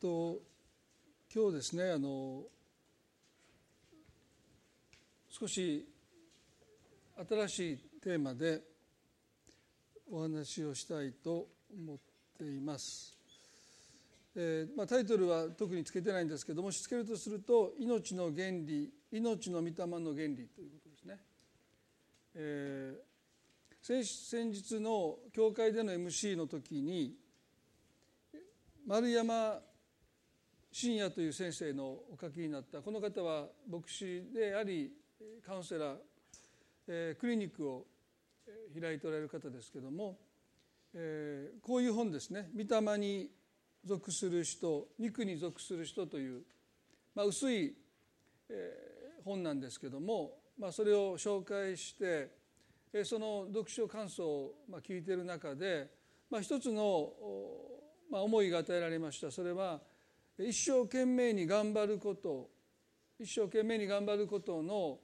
と今日ですねあの少し新しいテーマでお話をしたいと思っています。えーまあ、タイトルは特につけてないんですけどもしつけるとすると「命の原理命の御霊の原理」ということですね。えー、先日の教会での MC の時に丸山信也という先生のお書きになったこの方は牧師でありカウンセラー、え、クリニックを開いておられる方ですけども、え、こういう本ですね「御霊に属する人肉に属する人」という、まあ、薄い、えー、本なんですけども、まあ、それを紹介して、え、その読書感想を、ま、聞いている中で、まあ、一つの、ま、思いが与えられました。それは一生懸命に頑張ること一生懸命に頑張ることの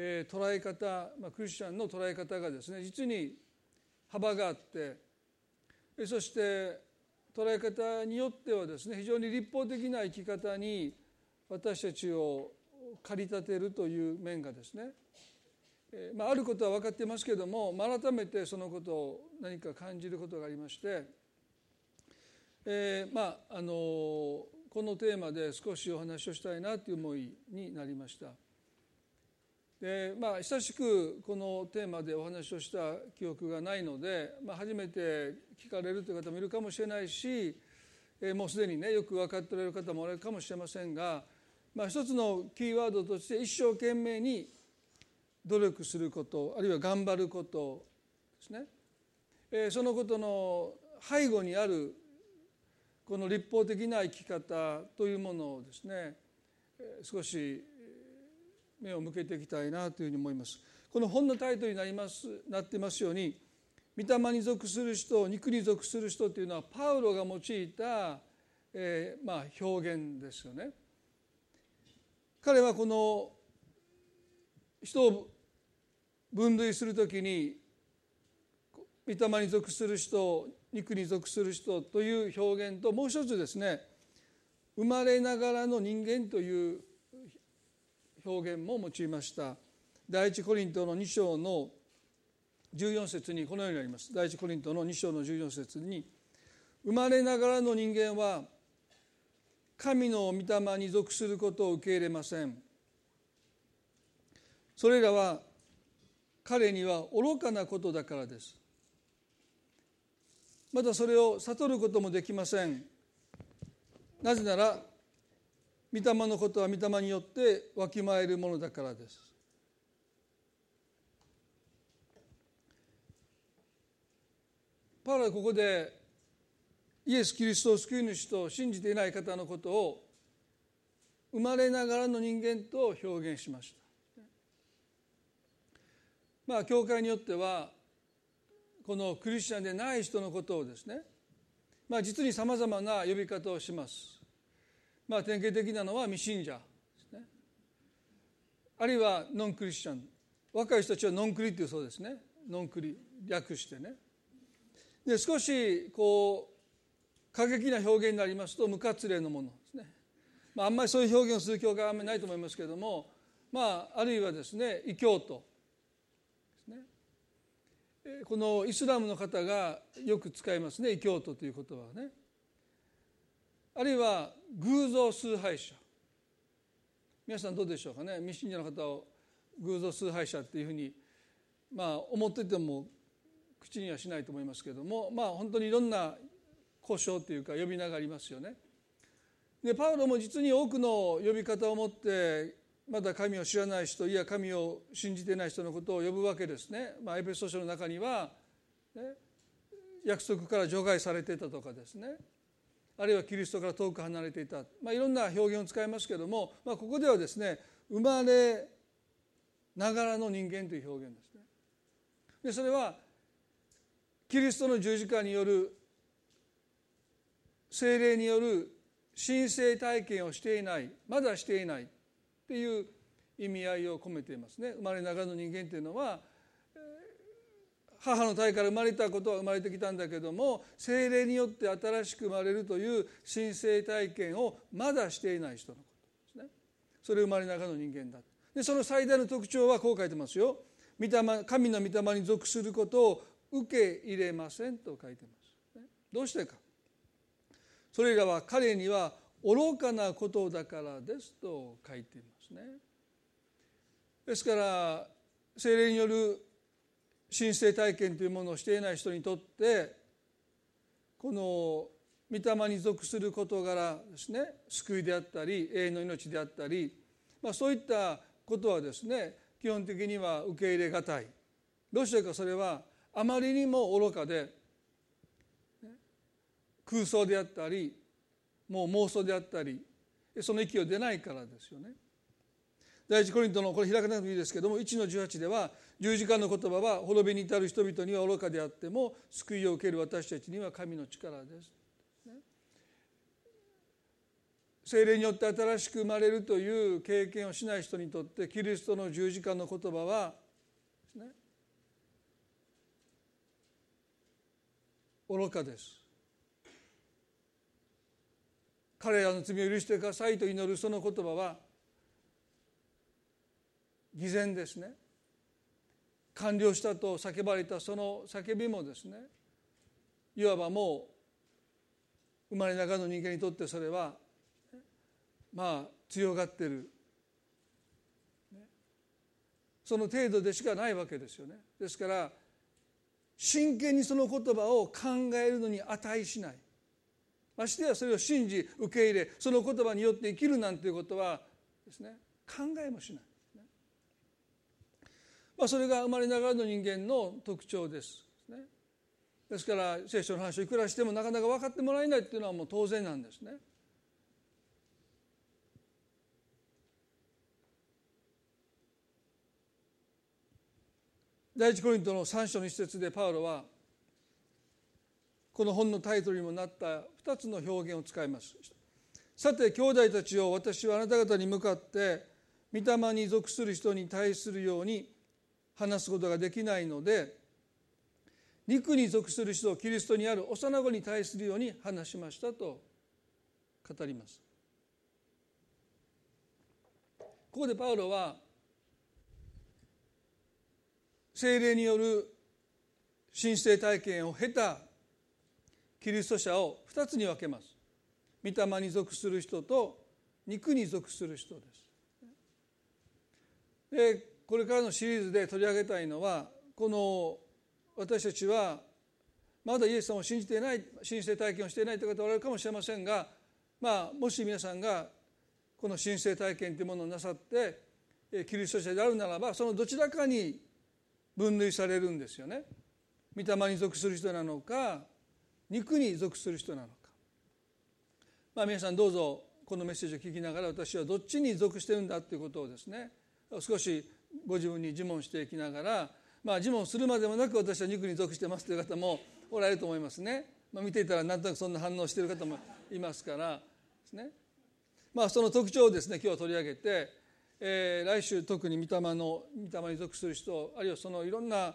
えー、捉え方、まあ、クリスチャンの捉え方がですね実に幅があってそして捉え方によってはですね非常に立法的な生き方に私たちを駆り立てるという面がですね、えーまあ、あることは分かってますけれども、改めてそのことを何か感じることがありまして、えー、まああのこのテーマで少しお話をしたいなという思いになりました。でまあ久しくこのテーマでお話をした記憶がないので、まあ、初めて聞かれるという方もいるかもしれないし、えー、もうすでにねよく分かっておられる方もおられるかもしれませんが、まあ、一つのキーワードとして一生懸命に努力することあるいは頑張ることですね、えー、そのことの背後にあるこの立法的な生き方というものをですね少し目を向けていきたいなというふうに思います。この本のタイトルになりますなっていますように御霊に属する人肉に属する人というのはパウロが用いた、えー、まあ表現ですよね。彼はこの人を分類するときに御霊に属する人肉に属する人という表現ともう一つですね生まれながらの人間という表現も用いました。第一コリントの2章の14節にこのようにあります。第一コリントの2章の14節に生まれながらの人間は神の御霊に属することを受け入れません。それらは彼には愚かなことだからです。またそれを悟ることもできませんなぜなら御霊のことは御霊によってわきまえるものだからです。パウロはここでイエス・キリストを救い主と信じていない方のことを生まれながらの人間と表現しました。まあ教会によってはこのクリスチャンでない人のことをですねまあ実にさまざまな呼び方をします。まあ、典型的なのは未信者ですね。あるいはノンクリスチャン。若い人たちはノンクリっていうそうですね。ノンクリ略してね。で少しこう過激な表現になりますと無活例のものですね、まあ、あんまりそういう表現をする教会はあんまりないと思いますけれどもまああるいはですね異教徒。このイスラムの方がよく使いますね異教徒という言葉はね。あるいは偶像崇拝者。皆さんどうでしょうかね。未信者の方を偶像崇拝者っていうふうにまあ思ってても口にはしないと思いますけども。まあ本当にいろんな故障というか呼び名がありますよね。でパウロも実に多くの呼び方を持ってまだ神を知らない人いや神を信じていない人のことを呼ぶわけですね。まあ、エペソ書の中には、ね、約束から除外されてたとかですねあるいはキリストから遠く離れていた、まあ、いろんな表現を使いますけれども、まあ、ここではですね生まれながらの人間という表現ですね。でそれはキリストの十字架による精霊による神聖体験をしていないまだしていないっていう意味合いを込めていますね。生まれながらの人間というのは母の体から生まれたことは生まれてきたんだけども精霊によって新しく生まれるという神聖体験をまだしていない人のことですね。それ生まれながらの人間だ。でその最大の特徴はこう書いてますよ。御霊神の御霊に属することを受け入れませんと書いてます、どうしてか。それらは彼には愚かなことだからですと書いています。ねですから精霊による神聖体験というものをしていない人にとってこの御霊に属する事柄ですね救いであったり永遠の命であったり、まあ、そういったことはですね基本的には受け入れがたいどうしてかそれはあまりにも愚かで空想であったりもう妄想であったりその息を出ないからですよね。第一コリントのこれ開かなくていいですけども1の18では十字架の言葉は滅びに至る人々には愚かであっても救いを受ける私たちには神の力です。精霊によって新しく生まれるという経験をしない人にとってキリストの十字架の言葉はですね愚かです。彼らの罪を許してくださいと祈るその言葉は偽善ですね。完了したと叫ばれたその叫びもですねいわばもう生まれながらの人間にとってそれはまあ強がってる。その程度でしかないわけですよね。ですから真剣にその言葉を考えるのに値しない。ましてやそれを信じ受け入れその言葉によって生きるなんていうことはですね考えもしない。まあ、それが生まれながらの人間の特徴です。ですから聖書の話をいくらしてもなかなか分かってもらえないっていうのはもう当然なんですね。第一コリントの3章の一節でパウロはこの本のタイトルにもなった2つの表現を使います。さて兄弟たちを私はあなた方に向かって御霊に属する人に対するように話すことができないので肉に属する人をキリストにある幼子に対するように話しましたと語ります。ここでパウロは精霊による神聖体験を経たキリスト者を2つに分けます。御霊に属する人と肉に属する人です。でこれからのシリーズで取り上げたいのはこの私たちはまだイエス様を信じていない神聖体験をしていないという方おられるかもしれませんが、まあ、もし皆さんがこの神聖体験というものをなさってキリスト者であるならばそのどちらかに分類されるんですよね。御霊に属する人なのか肉に属する人なのか。まあ、皆さんどうぞこのメッセージを聞きながら私はどっちに属してるんだということをですね少しご自分に自問していきながら、まあ、自問するまでもなく私は肉に属してますという方もおられると思いますね、まあ、見ていたらなんとなくそんな反応している方もいますからですね、まあ、その特徴をですね今日取り上げて、えー、来週特に御霊の御霊に属する人あるいはそのいろんな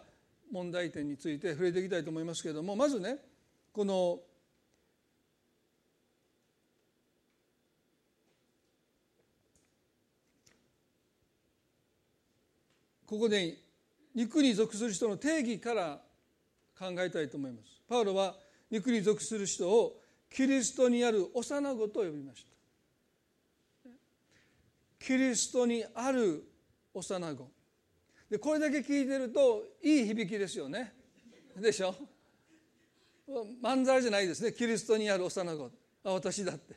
問題点について触れていきたいと思いますけれどもまずねこのここで肉に属する人の定義から考えたいと思います。パウロは肉に属する人をキリストにある幼子と呼びました。キリストにある幼子。でこれだけ聞いてるといい響きですよね。でしょ？まんざらじゃないですね。キリストにある幼子。あ私だって。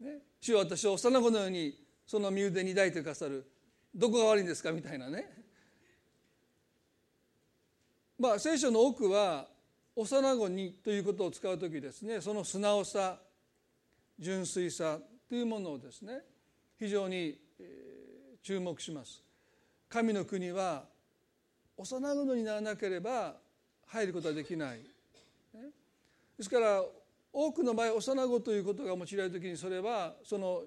ね、主は私を幼子のようにその身腕に抱いてくださるどこが悪いんですか？みたいなね。まあ聖書の多くは幼子にということを使う時ですね。その素直さ純粋さというものをですね非常に注目します。神の国は幼子にならなければ入ることはできない。ですから多くの場合幼子ということが用いられる時にそれはその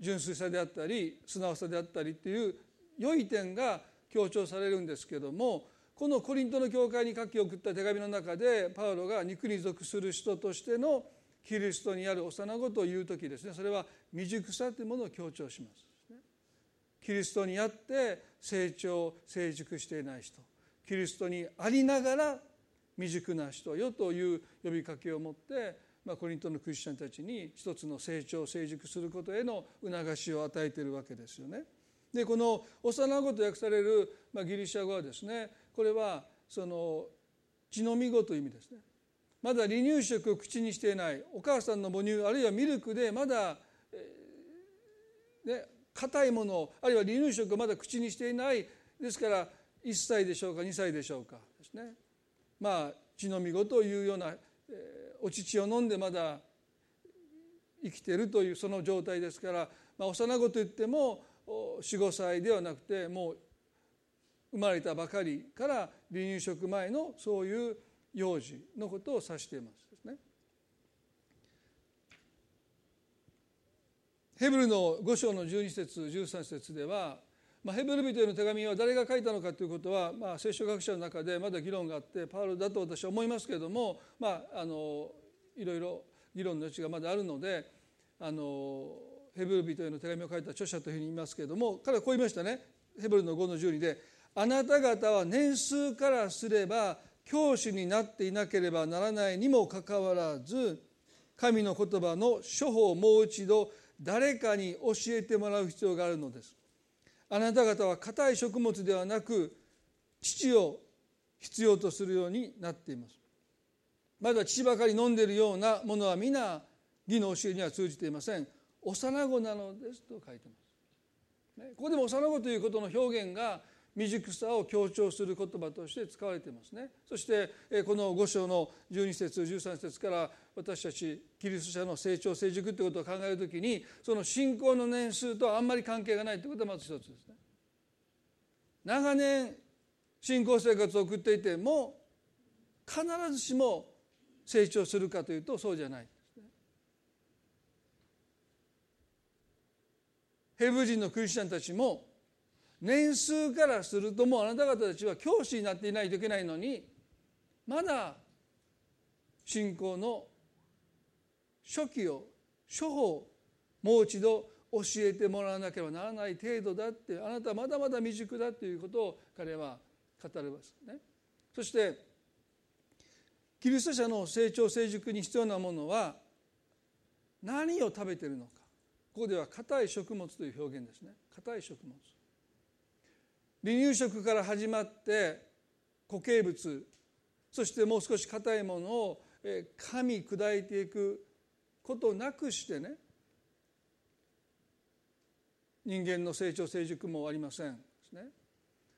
純粋さであったり素直さであったりっていう良い点が強調されるんですけどもこのコリントの教会に書き送った手紙の中でパウロが肉に属する人としてのキリストにある幼子という時ですねそれは未熟さというものを強調します。キリストにあって成長成熟していない人キリストにありながら未熟な人よという呼びかけを持って、まあ、コリントのクリスチャンたちに一つの成長成熟することへの促しを与えているわけですよね。でこの幼子と訳される、まあ、ギリシャ語はですねこれはその血のみ子という意味ですね。まだ離乳食を口にしていないお母さんの母乳あるいはミルクでまだ、えー、ね硬いものあるいは離乳食をまだ口にしていないですから1歳でしょうか2歳でしょうかですねまあ血のみ子というような、お乳を飲んでまだ生きてるというその状態ですから、まあ、幼子といっても45歳ではなくてもう生まれたばかりから離乳食前のそういう幼児のことを指していますですね。ヘブルの5章の12節13節では、まあ、ヘブル人への手紙は誰が書いたのかということは、まあ、聖書学者の中でまだ議論があってパウロだと私は思いますけれども、まあ、あのいろいろ議論の余地がまだあるのであのヘブル人への手紙を書いた著者というふうに言いますけれども彼はこう言いましたね。ヘブルの5の12で「あなた方は年数からすれば教師になっていなければならないにもかかわらず神の言葉の処方をもう一度誰かに教えてもらう必要があるのです。あなた方は硬い食物ではなく父を必要とするようになっています。まだ父ばかり飲んでいるようなものは皆義の教えには通じていません。幼子なのですと書いてます、ここでも幼子ということの表現が未熟さを強調する言葉として使われていますね。そしてこの5章の12節13節から私たちキリスト者の成長成熟ということを考えるときにその信仰の年数とあんまり関係がないということがまず一つですね。長年信仰生活を送っていても必ずしも成長するかというとそうじゃないヘブ人のクリスチャンたちも年数からするともうあなた方たちは教師になっていないといけないのにまだ信仰の初期を処方もう一度教えてもらわなければならない程度だってあなたはまだまだ未熟だということを彼は語るますね。そしてキリスト者の成長成熟に必要なものは何を食べてるのか。ここでは硬い食物という表現ですね。硬い食物。離乳食から始まって固形物そしてもう少し硬いものを噛み砕いていくことなくしてね人間の成長成熟もありませんですね。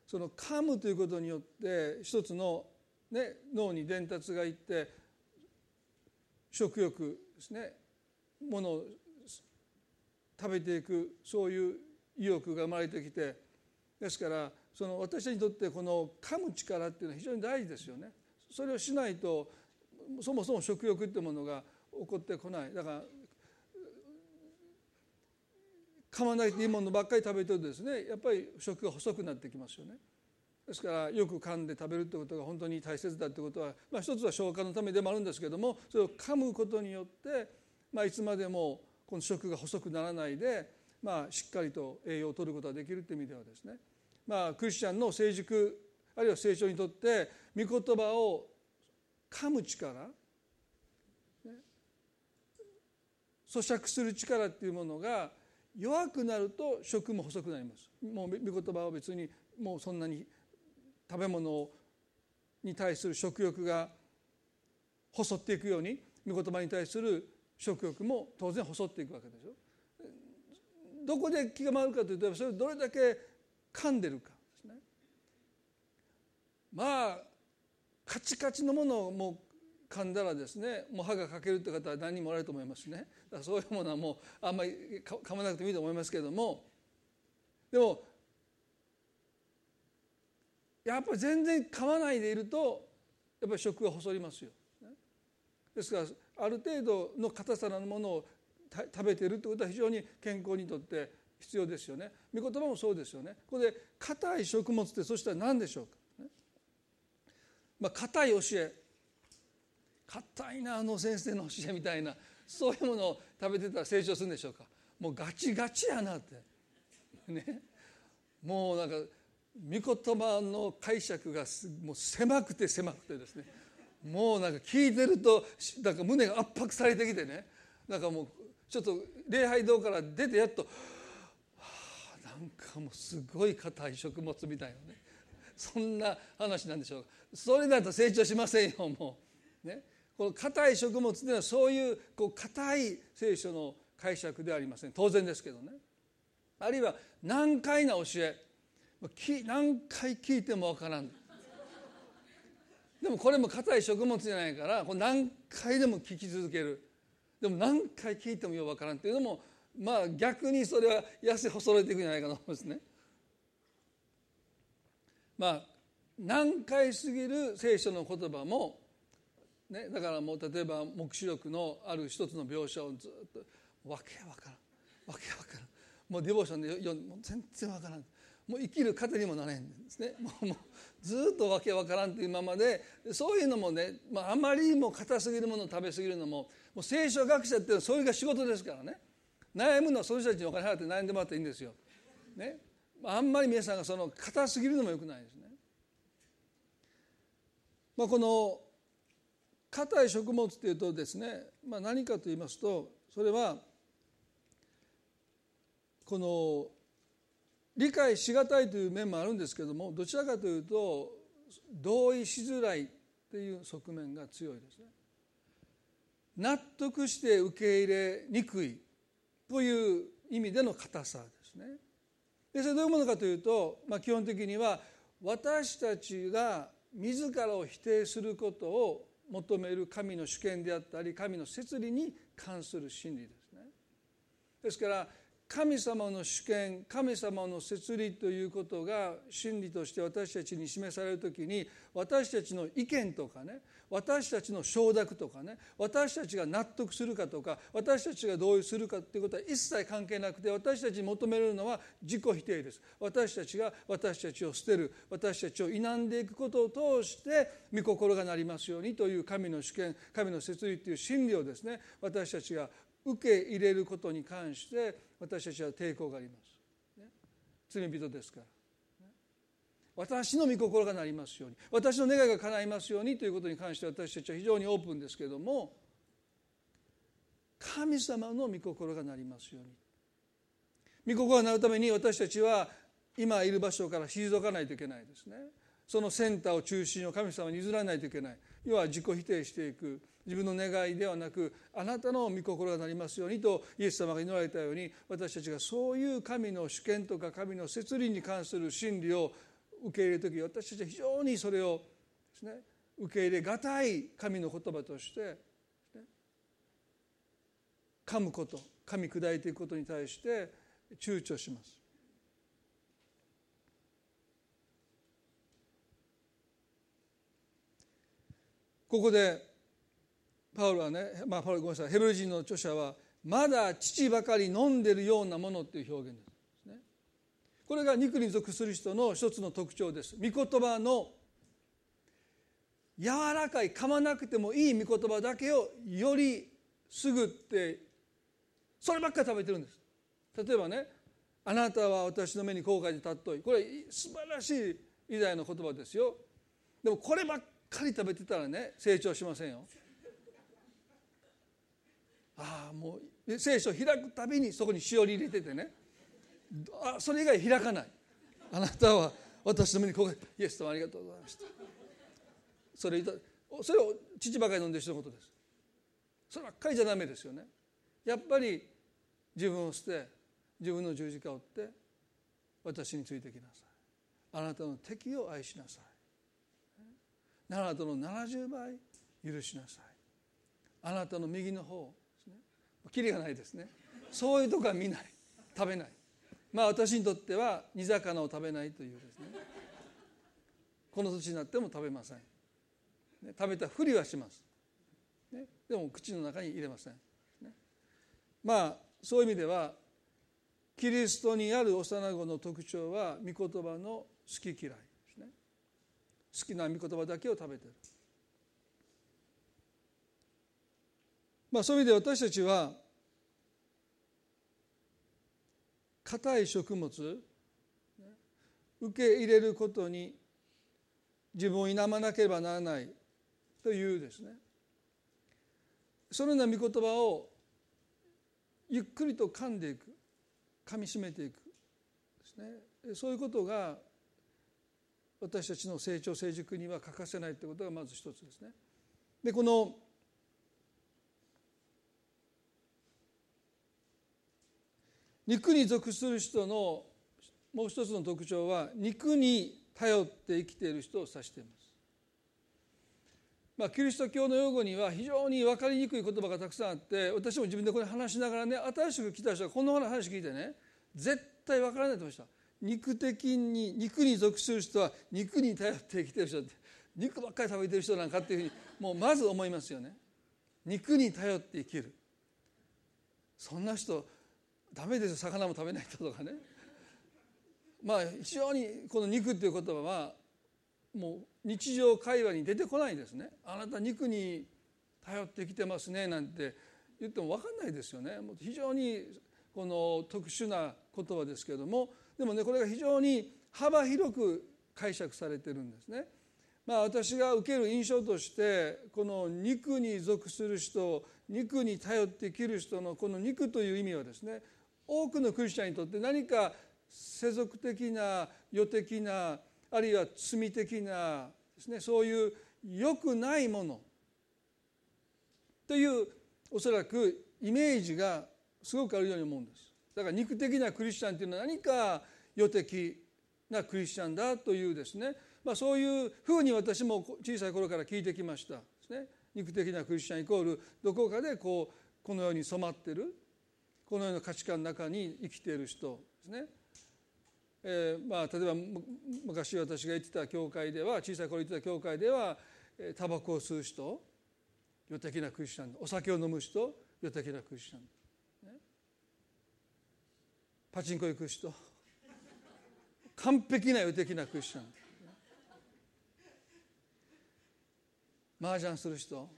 その噛むということによって一つの、ね、脳に伝達がいって食欲ですねものを食べていくそういう意欲が生まれてきてですからその私たちにとってこの噛む力っていうのは非常に大事ですよね。それをしないとそもそも食欲っていうものが起こってこないだから噛まないといいものばっかり食べてるとですねやっぱり食が細くなってきますよね。ですからよく噛んで食べるってことが本当に大切だってことは、まあ、一つは消化のためでもあるんですけどもそれを噛むことによって、まあ、いつまでもこの食が細くならないで、まあ、しっかりと栄養を取ることができるという意味ではですねまあ、クリスチャンの成熟あるいは成長にとって御言葉を噛む力、ね、咀嚼する力っていうものが弱くなると食も細くなりますもう御言葉は別にもうそんなに食べ物に対する食欲が細っていくように御言葉に対する食欲も当然細っていくわけでしょ。どこで気が回るかというとそれをどれだけ噛んでるかですね。まあカチカチのものをもう噛んだらですねもう歯が欠けるって方は何人もおられると思いますね。だからそういうものはもうあんまり噛まなくてもいいと思いますけれども。でもやっぱり全然噛まないでいるとやっぱり食が細りますよ。ですからある程度の硬さのものを食べてるということは非常に健康にとって必要ですよね。御言葉もそうですよね。ここで硬い食物ってそしたら何でしょうか、ね、まあ硬い教え。硬いなあの先生の教えみたいな。そういうものを食べてたら成長するんでしょうか？もうガチガチやなって。ね。もうなんか御言葉の解釈がもう狭くて狭くてですね。もうなんか聞いてるとなんか胸が圧迫されてきてね。なんかもうちょっと礼拝堂から出てやっと、はあ、なんかもうすごい硬い食物みたいなね。そんな話なんでしょう。それだと成長しませんよもう。ね。この硬い食物というのはそういうこう硬い聖書の解釈ではありません。当然ですけどね。あるいは難解な教え。何回聞いてもわからん。でもこれも硬い食物じゃないからこれ何回でも聞き続ける。でも何回聞いてもようわからんっていうのもまあ逆にそれは痩せ細れていくんじゃないかと思いますね。まあ難解すぎる聖書の言葉も、ね、だからもう例えば黙示録のある一つの描写をずっとわけわからん。わけわからん。もうディボーションで読んでもう全然わからん。もう生きる糧にもなれへんですね。もうもうずっとわけわからんというままでそういうのもね、まあ、あまりにも硬すぎるものを食べ過ぎるのもう聖書学者っていうのはそれが仕事ですからね悩むのはその人たちにお金払って悩んでもらっていいんですよ。ね、あんまり皆さんがその硬すぎるのもよくないですね。まあ、この硬い食物っていうとですね、まあ、何かと言いますとそれはこの理解しがたいという面もあるんですけどもどちらかというと同意しづらいという側面が強いですね。納得して受け入れにくいという意味での硬さですね。でそれどういうものかというと、まあ、基本的には私たちが自らを否定することを求める神の主権であったり神の摂理に関する真理ですね。ですから神様の主権神様の摂理ということが真理として私たちに示される時に私たちの意見とかね私たちの承諾とかね私たちが納得するかとか私たちが同意するかということは一切関係なくて私たちに求めるのは自己否定です。私たちが私たちを捨てる私たちを否んでいくことを通して御心がなりますようにという神の主権神の摂理という真理をですね私たちが受け入れることに関して私たちは抵抗があります。ね、罪人ですから。私の御心がなりますように私の願いが叶いますようにということに関して私たちは非常にオープンですけれども神様の御心がなりますように。御心がなるために私たちは今いる場所から退かないといけないですね。そのセンターを中心を神様に譲らないといけない。要は自己否定していく。自分の願いではなくあなたの御心がなりますようにとイエス様が祈られたように私たちがそういう神の主権とか神の摂理に関する真理を受け入れる時私たちは非常にそれをですね受け入れがたい神の言葉として、ね、噛むこと噛み砕いていくことに対して躊躇します。ここでパウロはね、まあ、パウロごめんなさい。ヘブル人の著者はまだ父ばかり飲んでるようなものっていう表現ですね。これが肉に属する人の一つの特徴です。御言葉の柔らかい噛まなくてもいい御言葉だけをよりすぐってそればっかり食べてるんです。例えばねあなたは私の目に後悔で尊い。これ素晴らしい偉大な言葉ですよ。でもこればっかり食べてたらね成長しませんよ。ああもう聖書を開くたびにそこにしおり入れててね。あそれ以外開かない。あなたは私の目にここイエス様ありがとうございました。それそれを父ばかり飲んでる人のことです。そればっかりじゃダメですよね。やっぱり自分を捨て自分の十字架を追って私についてきなさい。あなたの敵を愛しなさい。あなたの70倍許しなさい。あなたの右の方きりがないですね。そういうとこは見ない。食べない。まあ私にとっては煮魚を食べないというですね。この年になっても食べません、ね、食べたふりはします、ね、でも口の中に入れません、ね、まあそういう意味ではキリストにある幼子の特徴は御言葉の好き嫌いですね。好きな御言葉だけを食べてる。まあそういう意味で私たちは硬い食物受け入れることに自分を否まなければならないというですねそのような御言葉をゆっくりと噛んでいく噛みしめていくですねそういうことが私たちの成長成熟には欠かせないということがまず一つですね。でこの肉に属する人のもう一つの特徴は肉に頼って生きている人を指しています。まあ、キリスト教の用語には非常に分かりにくい言葉がたくさんあって私も自分でこれ話しながらね新しく来た人がこの話聞いてね絶対分からないと思いました。肉的に肉に属する人は肉に頼って生きてる人って肉ばっかり食べてる人なんかっていうふうにもうまず思いますよね。肉に頼って生きる。そんな人ダメですよ魚も食べない人とかね。まあ非常にこの肉っていう言葉はもう日常会話に出てこないですね。あなた肉に頼ってきてますねなんて言っても分かんないですよね。もう非常にこの特殊な言葉ですけれども。でもねこれが非常に幅広く解釈されてるんですね。まあ、私が受ける印象としてこの肉に属する人肉に頼って生きる人のこの肉という意味はですね多くのクリスチャンにとって何か世俗的な世的なあるいは罪的なですねそういう良くないものというおそらくイメージがすごくあるように思うんです。だから肉的なクリスチャンというのは何か世的なクリスチャンだというですね、まあ、そういうふうに私も小さい頃から聞いてきました。ですね。肉的なクリスチャンイコールどこかでこうこのように染まってる。このような価値観の中に生きている人ですね。えーまあ、例えば昔私が行ってた教会では小さい頃行ってた教会ではタバコを吸う人世的なクリスチャンお酒を飲む人世的なクリスチャン、ね、パチンコ行く人完璧な世的なクリスチャン麻雀する人。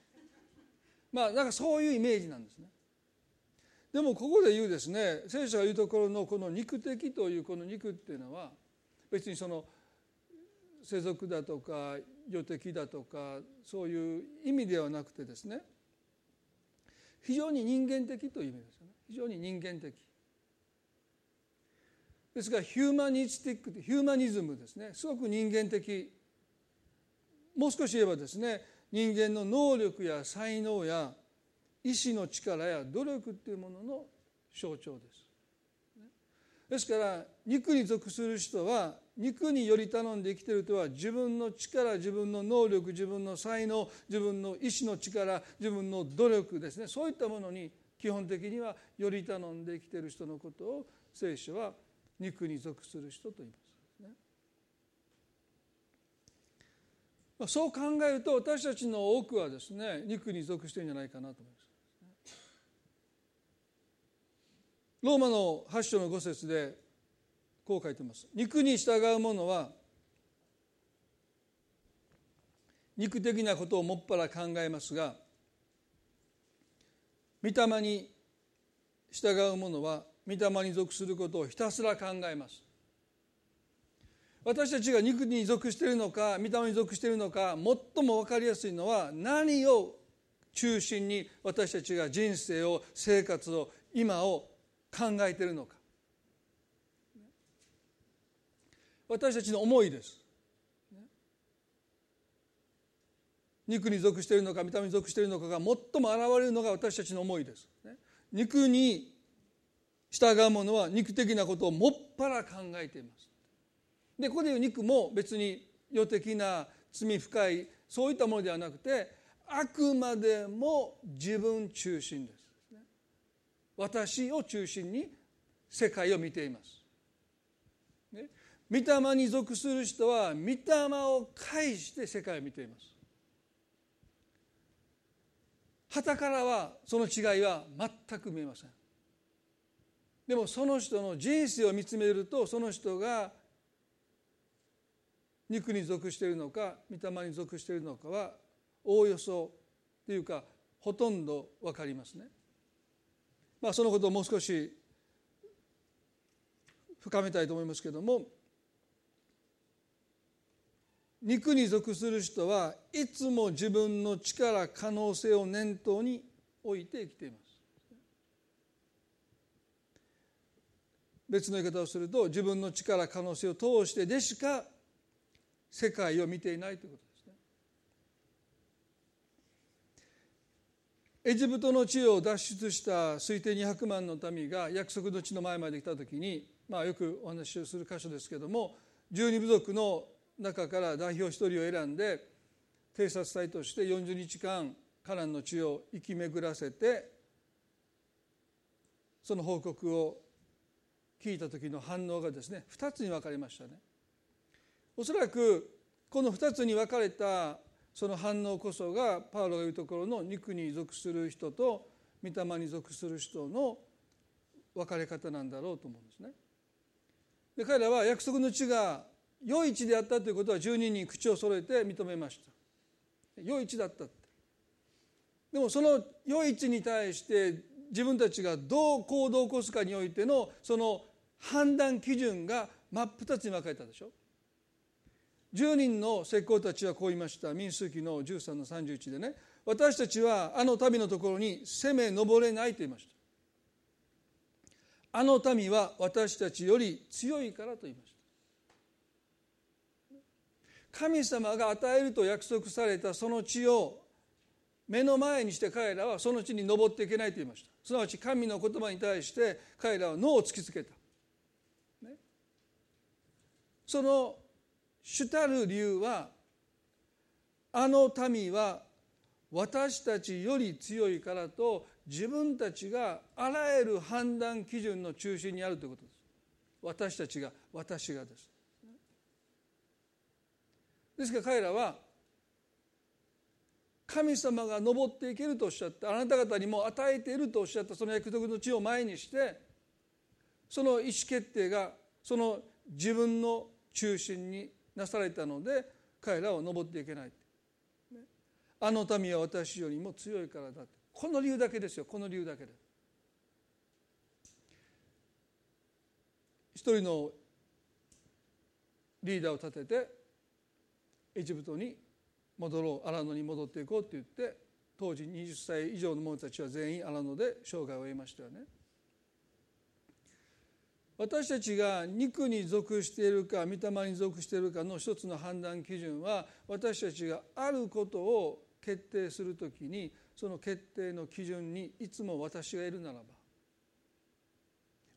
まあなんかそういうイメージなんですね。でもここで言うですね聖書が言うところのこの肉的というこの肉っていうのは別にその世俗だとか世的だとかそういう意味ではなくてですね非常に人間的という意味ですよね。非常に人間的。ですからヒューマニスティックヒューマニズムですね。すごく人間的。もう少し言えばですね人間の能力や才能や意志の力や努力っていうものの象徴です。ですから肉に属する人は肉により頼んで生きてるとは自分の力自分の能力自分の才能自分の意志の力自分の努力ですねそういったものに基本的にはより頼んで生きてる人のことを聖書は肉に属する人と言います。そう考えると私たちの多くはですね肉に属してるんじゃないかなと思います。ローマの8章の5節でこう書いてます。肉に従う者は肉的なことをもっぱら考えますが御霊に従う者は御霊に属することをひたすら考えます。私たちが肉に属しているのか御霊に属しているのか最も分かりやすいのは何を中心に私たちが人生を生活を今を考えているのか。私たちの思いです。肉に属しているのか見た目に属しているのかが最も現れるのが私たちの思いです。肉に従う者は肉的なことをもっぱら考えています。でここでいう肉も別に世的な罪深いそういったものではなくてあくまでも自分中心です。私を中心に世界を見ています。ね、御霊に属する人は御霊を介して世界を見ています。旗からはその違いは全く見えません。でもその人の人生を見つめるとその人が肉に属しているのか御霊に属しているのかはおおよそというかほとんど分かりますね。まあ、そのことをもう少し深めたいと思いますけども肉に属する人はいつも自分の力可能性を念頭に置いて生きています。別の言い方をすると自分の力可能性を通してでしか世界を見ていないということですね。エジプトの地を脱出した推定200万の民が約束の地の前まで来た時に、まあ、よくお話をする箇所ですけども十二部族の中から代表一人を選んで偵察隊として40日間カナンの地を生き巡らせてその報告を聞いた時の反応がですね2つに分かれましたね。おそらくこの2つに分かれたその反応こそがパウロが言うところの肉に属する人と御霊に属する人の分かれ方なんだろうと思うんですね。で彼らは約束の地が良い地であったということは12人口を揃えて認めました。良い地だったってでもその良い地に対して自分たちがどう行動を起こすかにおいてのその判断基準が真っ二つに分かれたでしょ10人の石膏たちはこう言いました。民数記の13の31でね。私たちはあの民のところに攻め上れないと言いました。あの民は私たちより強いからと言いました。神様が与えると約束されたその地を目の前にして彼らはその地に登っていけないと言いました。すなわち神の言葉に対して彼らは脳を突きつけた、ね、その主たる理由はあの民は私たちより強いからと自分たちがあらゆる判断基準の中心にあるということです。私たちが私がですですから彼らは神様が登っていけるとおっしゃってあなた方にも与えているとおっしゃったその約束の地を前にしてその意思決定がその自分の中心になされたので彼らは登っていけない、あの民は私よりも強いからだ。ってこの理由だけですよ。この理由だけで。一人のリーダーを立ててエジプトに戻ろう。アラノに戻っていこうって言って当時20歳以上の者たちは全員アラノで生涯を終えましたよね。私たちが肉に属しているか御霊に属しているかの一つの判断基準は私たちがあることを決定するときにその決定の基準にいつも私がいるならば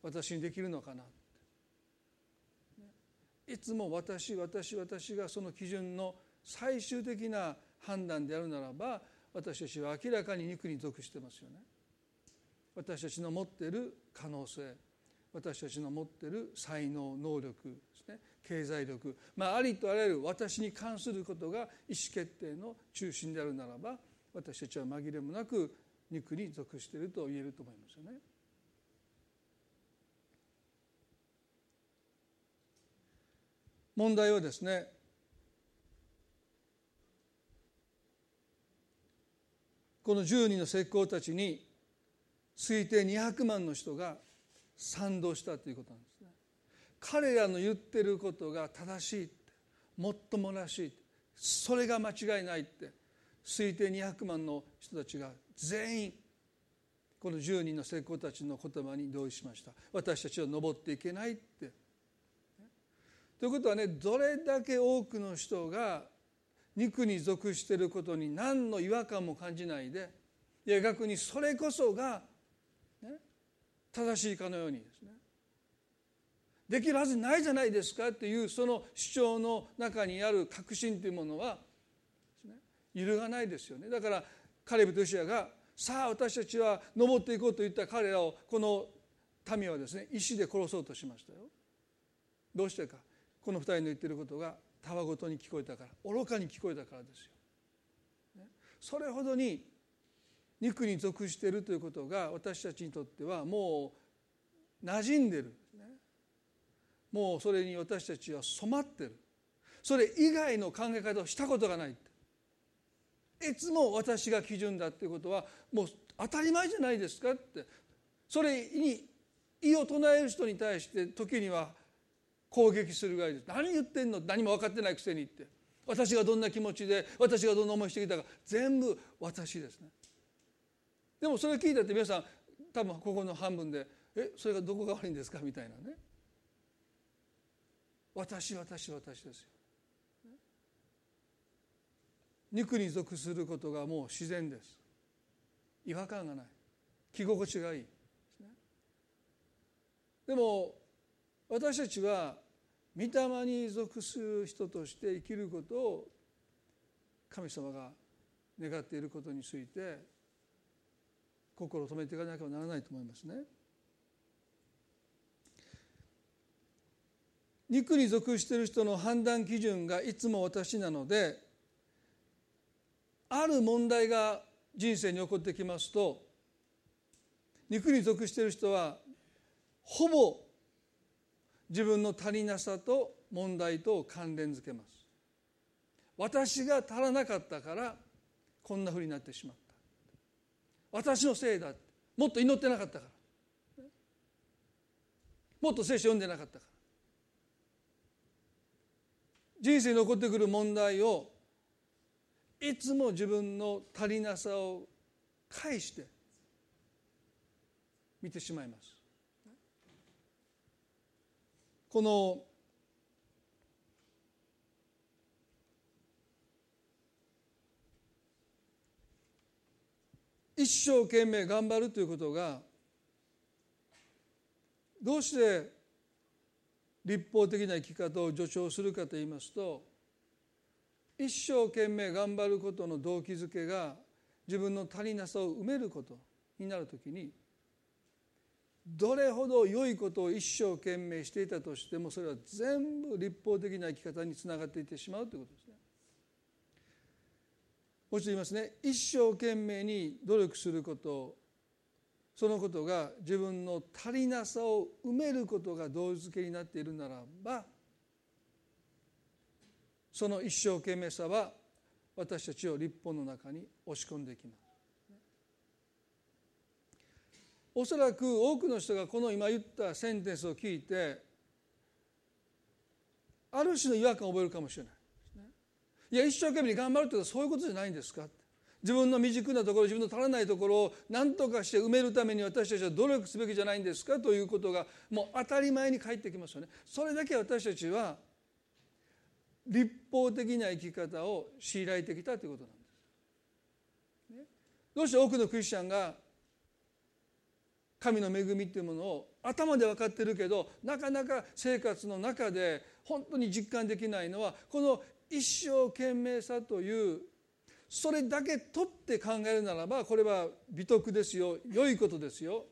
私にできるのかなっていつも私私私がその基準の最終的な判断であるならば私たちは明らかに肉に属してますよね。私たちの持っている可能性私たちの持っている才能能力ですね経済力、まあ、ありとあらゆる私に関することが意思決定の中心であるならば私たちは紛れもなく肉に属していると言えると思いますよね。問題はですねこの10人の石膏たちに推定200万の人が賛同したということなんですね。彼らの言ってることが正しいもっともらしいそれが間違いないって推定200万の人たちが全員この10人の成功たちの言葉に同意しました私たちは登っていけないってということはねどれだけ多くの人が肉に属していることに何の違和感も感じないでいや逆にそれこそが、正しいかのようにですね。できるはずないじゃないですかっていうその主張の中にある確信というものは、揺るがないですよね。だからカレブとヨシアがさあ私たちは登っていこうと言った彼らをこの民はですね石で殺そうとしましたよ。どうしてか。この二人の言ってることがたわごとに聞こえたから愚かに聞こえたからですよ。それほどに肉に属しているということが私たちにとってはもう馴染んでる、ね、もうそれに私たちは染まってる。それ以外の考え方をしたことがないいつも私が基準だっていうことはもう当たり前じゃないですかって。それに異を唱える人に対して時には攻撃するぐらいです。何言ってんの？何も分かってないくせにって。私がどんな気持ちで私がどんな思いしてきたか。全部私ですね。でもそれ聞いたって皆さん多分ここの半分で「えそれがどこが悪いんですか?」みたいなね私私私ですよ肉に属することがもう自然です。違和感がない。着心地がいい。でも私たちは御霊に属する人として生きることを神様が願っていることについて心を止めていかなければならないと思いますね。肉に属している人の判断基準がいつも私なのである問題が人生に起こってきますと肉に属している人はほぼ自分の足りなさと問題と関連づけます私が足らなかったからこんなふうになってしまった私のせいだ。もっと祈ってなかったから。もっと聖書読んでなかったから。人生に起こってくる問題をいつも自分の足りなさを返して見てしまいます。この一生懸命頑張るということがどうして立法的な生き方を助長するかといいますと一生懸命頑張ることの動機づけが自分の足りなさを埋めることになるときにどれほど良いことを一生懸命していたとしてもそれは全部立法的な生き方につながっていってしまうということです。もう一度言いますね。一生懸命に努力すること。そのことが自分の足りなさを埋めることが同付けになっているならばその一生懸命さは私たちを立法の中に押し込んでいきます。おそらく多くの人がこの今言ったセンテンスを聞いてある種の違和感を覚えるかもしれない。いや一生懸命に頑張るというのはそういうことじゃないんですか？自分の未熟なところ自分の足らないところを何とかして埋めるために私たちは努力すべきじゃないんですか？ということがもう当たり前に返ってきますよね。それだけ私たちは立法的な生き方を強いられてきたということなんです。ね。どうして多くのクリスチャンが神の恵みっていうものを頭で分かってるけどなかなか生活の中で本当に実感できないのはこの一生懸命さというそれだけ取って考えるならばこれは美徳ですよ良いことですよ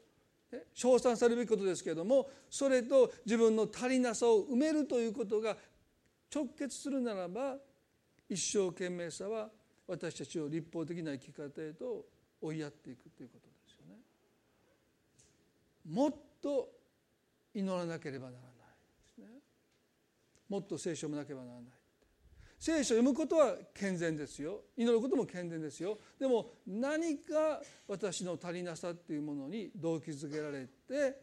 称賛されるべきことですけれどもそれと自分の足りなさを埋めるということが直結するならば一生懸命さは私たちを立法的な生き方へと追いやっていくということですよね。もっと祈らなければならないですね。もっと聖書を読まなければならない。聖書を読むことは健全ですよ祈ることも健全ですよでも何か私の足りなさっていうものに動機づけられて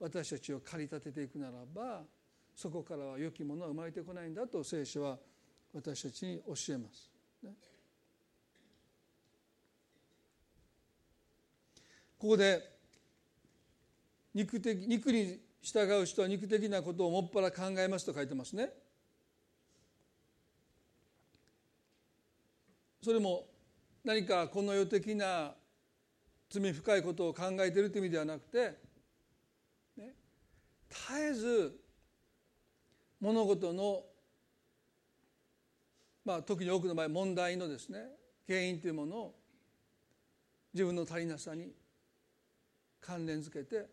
私たちを駆り立てていくならばそこからは良きものは生まれてこないんだと聖書は私たちに教えます。ね、ここで肉的肉に従う人は肉的なことをもっぱら考えますと書いてますね。それも何かこの世的な罪深いことを考えているという意味ではなくて、ね、絶えず物事の、まあ、時に多くの場合問題のですね原因というものを自分の足りなさに関連づけて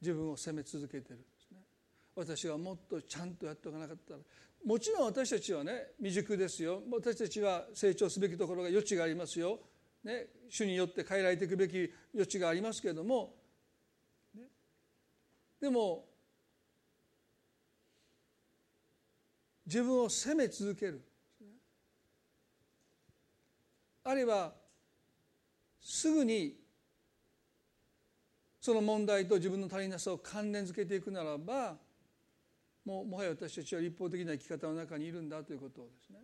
自分を責め続けてるんですね。私がもっとちゃんとやっておかなかったらもちろん私たちはね未熟ですよ。私たちは成長すべきところが余地がありますよ、ね、主によって変えられていくべき余地がありますけれども、ね、でも自分を責め続ける。あるいはすぐにその問題と自分の足りなさを関連づけていくならばもうもはや私たちは立法的な生き方の中にいるんだということをですね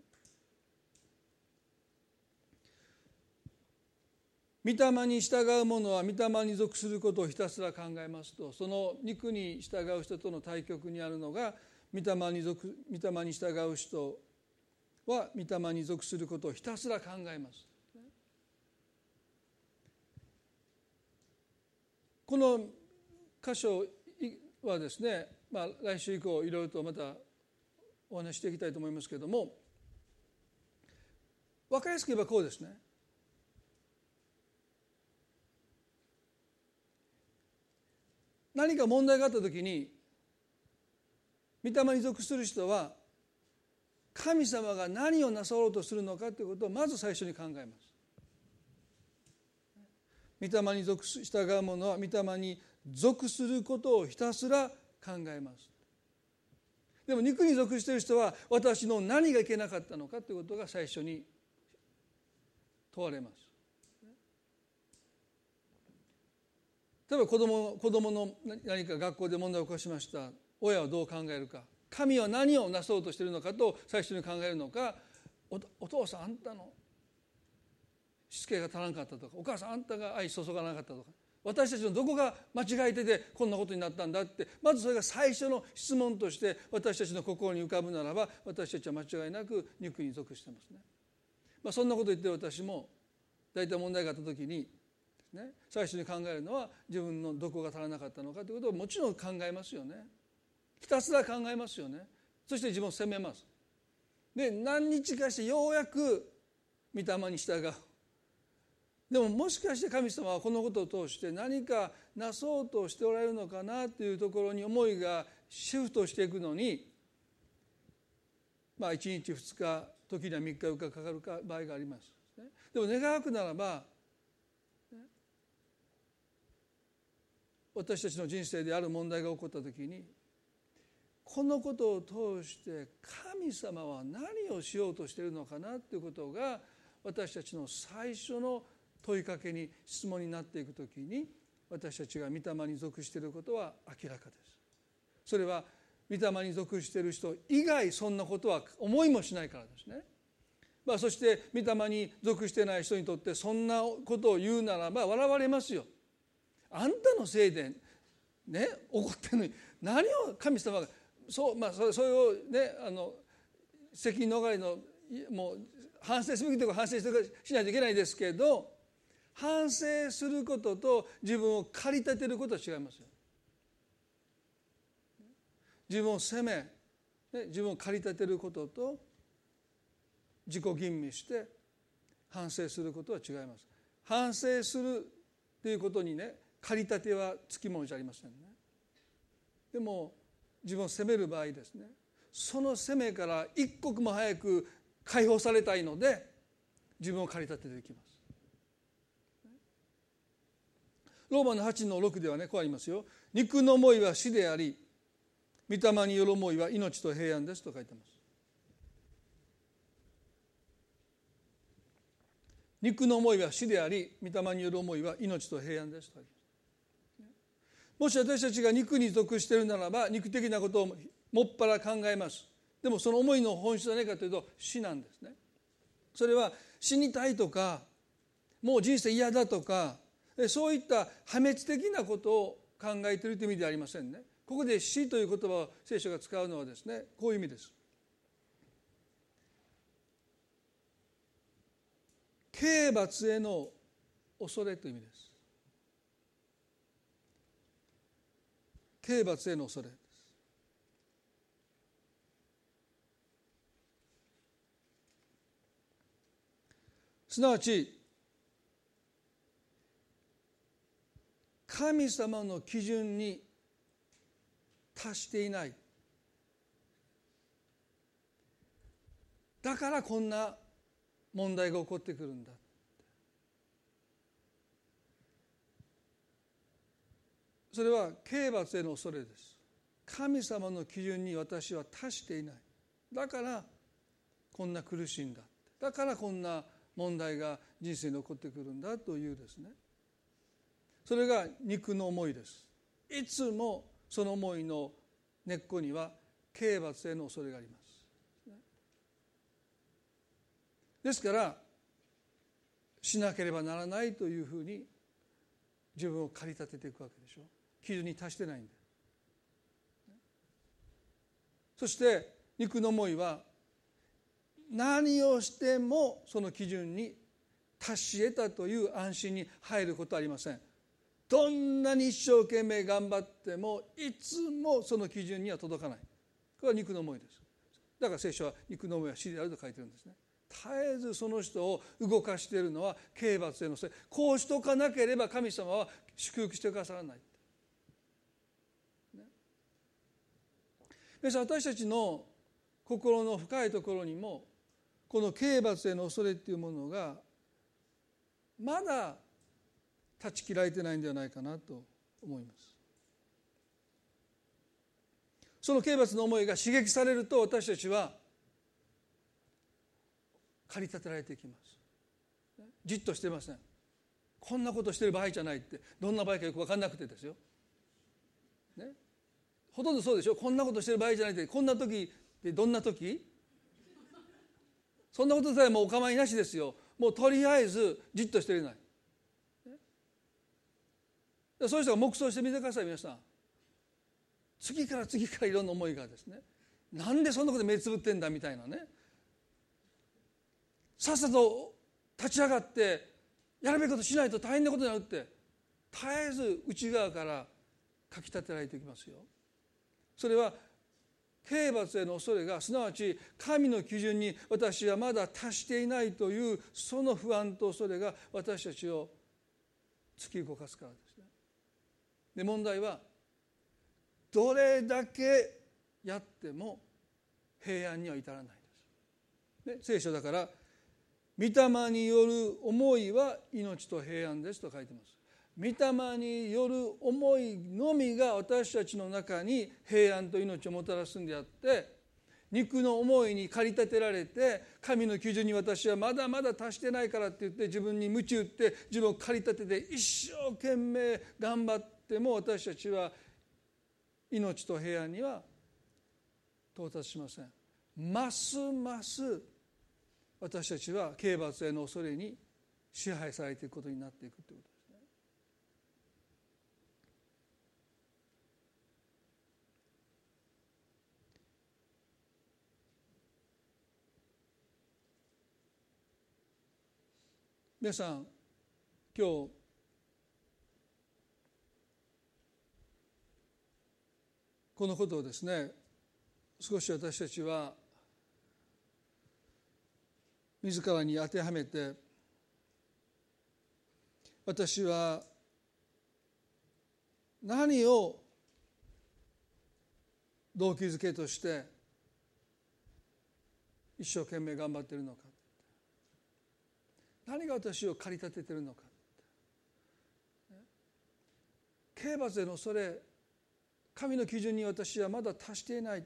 御霊に従う者は御霊に属することをひたすら考えますとその肉に従う人との対極にあるのが御霊に属御霊に従う人は御霊に属することをひたすら考えます。この箇所はですね、まあ、来週以降いろいろとまたお話していきたいと思いますけれども分かりやすく言えばこうですね何か問題があった時に御霊に属する人は神様が何をなさろうとするのかということをまず最初に考えます。御霊に属従う者は御霊に属することをひたすら考えます。でも肉に属している人は私の何がいけなかったのかということが最初に問われます。例えば子供子供の何か学校で問題を起こしました。親はどう考えるか。神は何をなそうとしているのかと最初に考えるのか。お父さんあんたのしつけが足らなかったとか。お母さんあんたが愛注がなかったとか。私たちのどこが間違えててこんなことになったんだってまずそれが最初の質問として私たちの心に浮かぶならば私たちは間違いなく肉に属してますね。まあ、そんなこと言ってる私も大体問題があった時にね、最初に考えるのは自分のどこが足らなかったのかということをもちろん考えますよね。ひたすら考えますよね。そして自分を責めます。で何日かしてようやく御霊に従う。でももしかして神様はこのことを通して何かなそうとしておられるのかなというところに思いがシフトしていくのにまあ1日2日時には3日4日かかる場合があります。でも願わくならば私たちの人生である問題が起こった時にこのことを通して神様は何をしようとしているのかなということが私たちの最初の問いかけに質問になっていく時に私たちが御霊に属していることは明らかです。それは御霊に属している人以外そんなことは思いもしないからですね。まあ、そして御霊に属してない人にとってそんなことを言うならば笑われますよ。あんたのせいでね怒ってるのに何を神様がそうまあそれそれをねあの責任逃れのもう反省すべきところ反省しないといけないですけど反省することと自分を駆り立てることは違いますよ。自分を責め、ね、自分を駆り立てることと自己吟味して反省することは違います。反省するということにね借り立てはつきものじゃありませんねでも自分を責める場合ですねその責めから一刻も早く解放されたいので自分を駆り立てていきますローマの8の6ではねこうありますよ。肉の思いは死であり御霊による思いは命と平安ですと書いてます。肉の思いは死であり御霊による思いは命と平安ですと書いてます。もし私たちが肉に属しているならば肉的なことをもっぱら考えます。でもその思いの本質は何かというと死なんですね。それは死にたいとかもう人生嫌だとかそういった破滅的なことを考えているという意味ではありませんね。ここで死という言葉を聖書が使うのはですねこういう意味です。刑罰への恐れという意味です。刑罰への恐れです。すなわち神様の基準に達していない。だからこんな問題が起こってくるんだ。それは刑罰への恐れです。神様の基準に私は達していない。だからこんな苦しいんだ。だからこんな問題が人生に起こってくるんだというですね。それが肉の思いです。いつもその思いの根っこには刑罰への恐れがあります。ですからしなければならないというふうに自分を駆り立てていくわけでしょ基準に達してないんで。そして肉の思いは何をしてもその基準に達し得たという安心に入ることはありません。どんなに一生懸命頑張ってもいつもその基準には届かない。これは肉の思いです。だから聖書は肉の思いは死であると書いてるんですね。絶えずその人を動かしているのは刑罰へのせい。こうしとかなければ神様は祝福してくださらない、ね、皆さん私たちの心の深いところにもこの刑罰への恐れっていうものがまだ断ち切られてないんではないかなと思います。その刑罰の思いが刺激されると私たちは駆り立てられていきます。じっとしてません。こんなことしてる場合じゃないって。どんな場合かよく分かんなくてですよ、ね、ほとんどそうでしょ。こんなことしてる場合じゃないって。こんな時ってどんな時？そんなことさえもうお構いなしですよ。もうとりあえずじっとしていない。そういう人が黙想してみてください皆さん。次から次からいろんな思いがですね。なんでそんなこと目つぶってんだみたいなね。さっさと立ち上がってやるべきことしないと大変なことになるって絶えず内側からかきたてられていきますよ。それは刑罰への恐れがすなわち神の基準に私はまだ達していないというその不安と恐れが私たちを突き動かすからです。で問題はどれだけやっても平安には至らないです。で聖書だから「御霊による思いは命と平安です」と書いてます。御霊による思いのみが私たちの中に平安と命をもたらすんであって肉の思いに駆り立てられて神の基準に私はまだまだ達してないからって言って自分に鞭打って自分を駆り立てて一生懸命頑張ってっても私たちは命と平安には到達しません。ますます私たちは刑罰への恐れに支配されていくことになっていくということですね。皆さん今日このことをですね少し私たちは自らに当てはめて私は何を動機づけとして一生懸命頑張っているのか。何が私を駆り立ててるのか。刑罰への恐れ神の基準に私はまだ達していない。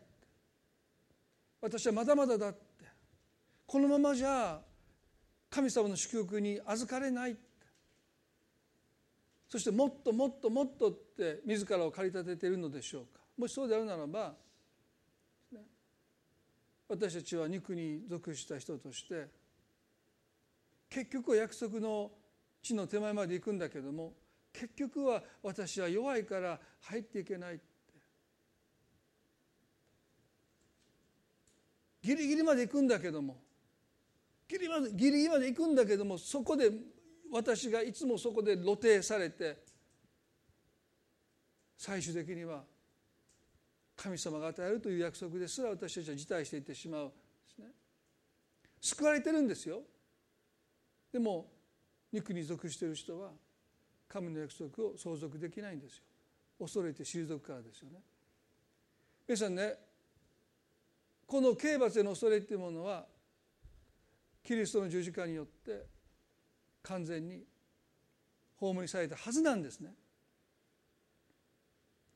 私はまだまだだって。このままじゃ神様の祝福に預かれない。そしてもっともっともっとって自らを駆り立てているのでしょうか。もしそうであるならば私たちは肉に属した人として結局は約束の地の手前まで行くんだけども結局は私は弱いから入っていけない。ギリギリまで行くんだけども。ギリギリギリまで行くんだけどもそこで私がいつもそこで露呈されて最終的には神様が与えるという約束ですら私たちは辞退していってしまうですね。救われてるんですよ。でも肉に属している人は神の約束を相続できないんですよ。恐れて退くからですよね。皆さんねこの刑罰への恐れっていうものはキリストの十字架によって完全に葬りされたはずなんですね。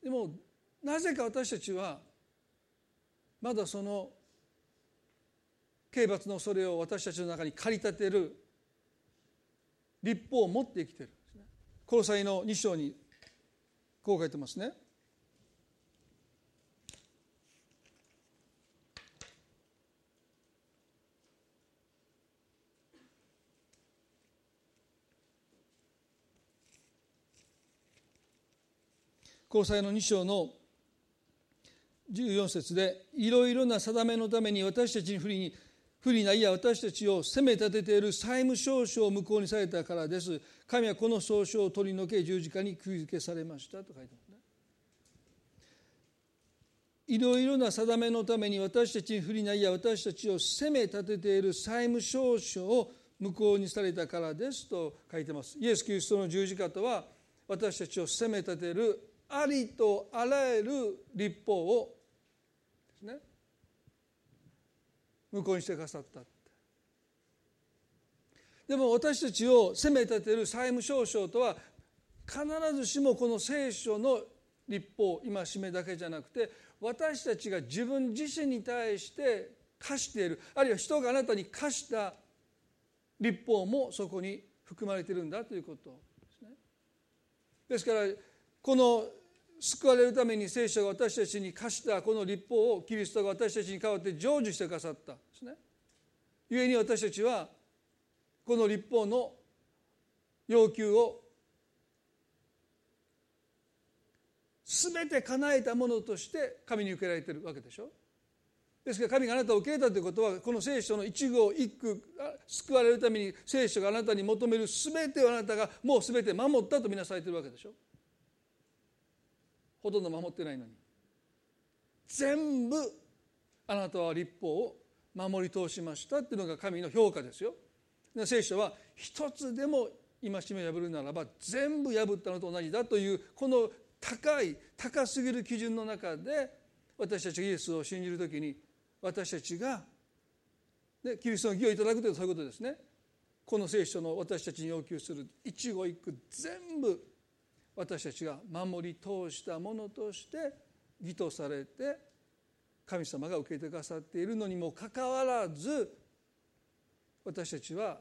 でもなぜか私たちはまだその刑罰の恐れを私たちの中に駆り立てる立法を持って生きているこの際の2章にこう書いてますね。交際の2章の14節でいろいろな定めのために私たちに不利に不利ないや私たちを責め立てている債務証書を無効にされたからです。神はこの証書を取り除け十字架に釘付けされましたと書いてますねいろいろな定めのために私たちに不利ないや私たちを責め立てている債務証書を無効にされたからですと書いてます。イエス・キリストの十字架とは私たちを責め立てるありとあらゆる立法をですね無効にしてくださったでも私たちを責め立てる債務証書とは必ずしもこの聖書の立法戒めだけじゃなくて私たちが自分自身に対して課しているあるいは人があなたに課した立法もそこに含まれているんだということですね。ですからこの救われるために聖書が私たちに課したこの立法をキリストが私たちに代わって成就してくださったんですね。故に私たちはこの立法の要求を全て叶えたものとして神に受けられてるわけでしょですから神があなたを受け入れたということはこの聖書の一語一句救われるために聖書があなたに求める全てをあなたがもう全て守ったとみなされてるわけでしょほとんど守ってないのに。全部あなたは立法を守り通しましたっていうのが神の評価ですよ。聖書は一つでも戒めを破るならば全部破ったのと同じだというこの高い高すぎる基準の中で私たちがイエスを信じる時に私たちがでキリストの義をいただくというそういうことですね。この聖書の私たちに要求する一語一句全部私たちが守り通したものとして義とされて神様が受けてくださっているのにもかかわらず私たちは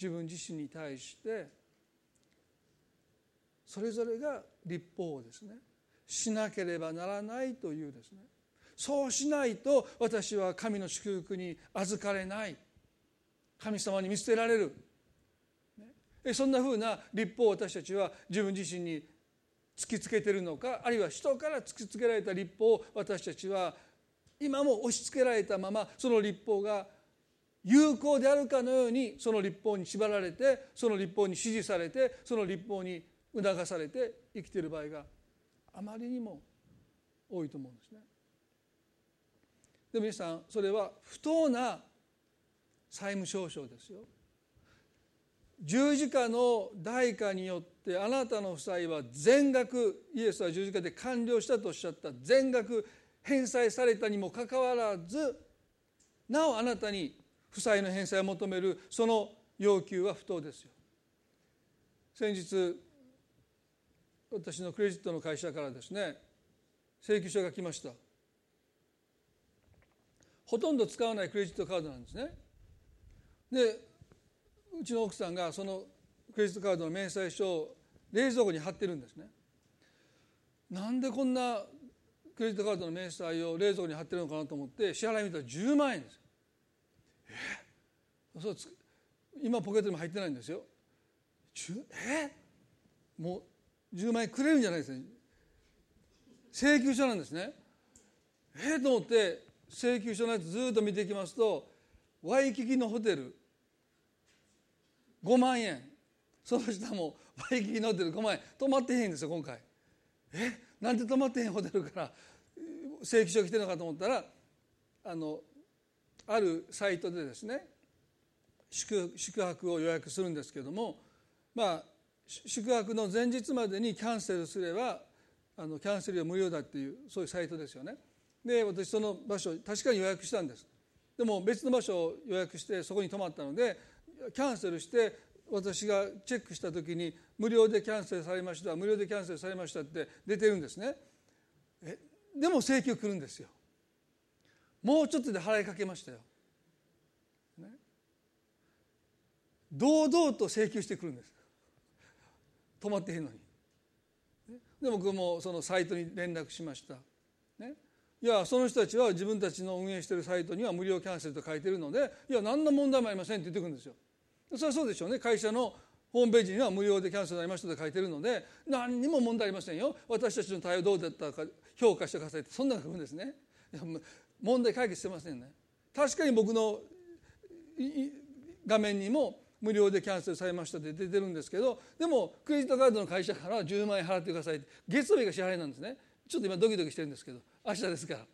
自分自身に対してそれぞれが立法をですね。しなければならないというですね。そうしないと私は神の祝福に預かれない。神様に見捨てられる。そんなふうな立法を私たちは自分自身に突きつけてるのかあるいは人から突きつけられた立法を私たちは今も押し付けられたままその立法が有効であるかのようにその立法に縛られてその立法に指示されてその立法に促されて生きている場合があまりにも多いと思うんですね。でも皆さんそれは不当な債務証書ですよ。十字架の代価によってあなたの負債は全額イエスは十字架で完了したとおっしゃった全額返済されたにもかかわらずなおあなたに負債の返済を求めるその要求は不当ですよ。先日私のクレジットの会社からですね請求書が来ましたほとんど使わないクレジットカードなんですねでうちの奥さんがそのクレジットカードの明細書を冷蔵庫に貼ってるんですね。なんでこんなクレジットカードの明細を冷蔵庫に貼ってるのかなと思って支払い見たら10万円ですえそう今ポケットにも入ってないんですよ。えもう10万円くれるんじゃないですね。請求書なんですね。えー、と思って請求書のやつずっと見ていきますとワイキキのホテル5万円。その下もバイキキ乗ってる5万円。泊まってへんんですよ今回。え？なんで泊まってへんホテルから請求書来てるのかと思ったらあのあるサイトでですね宿泊を予約するんですけどもまあ宿泊の前日までにキャンセルすればあのキャンセル料無料だっていうそういうサイトですよね。で私その場所確かに予約したんです。でも別の場所を予約してそこに泊まったのでキャンセルして私がチェックした時に無料でキャンセルされました無料でキャンセルされましたって出てるんですね。えでも請求来るんですよ。もうちょっとで払いかけましたよ。堂々と請求してくるんです。止まってへんのに。で僕もそのサイトに連絡しました、ね、いやその人たちは自分たちの運営しているサイトには無料キャンセルと書いてるのでいや何の問題もありませんって言ってくるんですよ。それはそうでしょうね。会社のホームページには無料でキャンセルになりましたと書いてるので何にも問題ありませんよ。私たちの対応どうだったか評価してくださいってそんなの書くんですね。問題解決してませんね。確かに僕の画面にも無料でキャンセルされましたって出てるんですけどでもクレジットカードの会社から10万円払ってください。月曜日が支払いなんですね。ちょっと今ドキドキしてるんですけど明日ですから。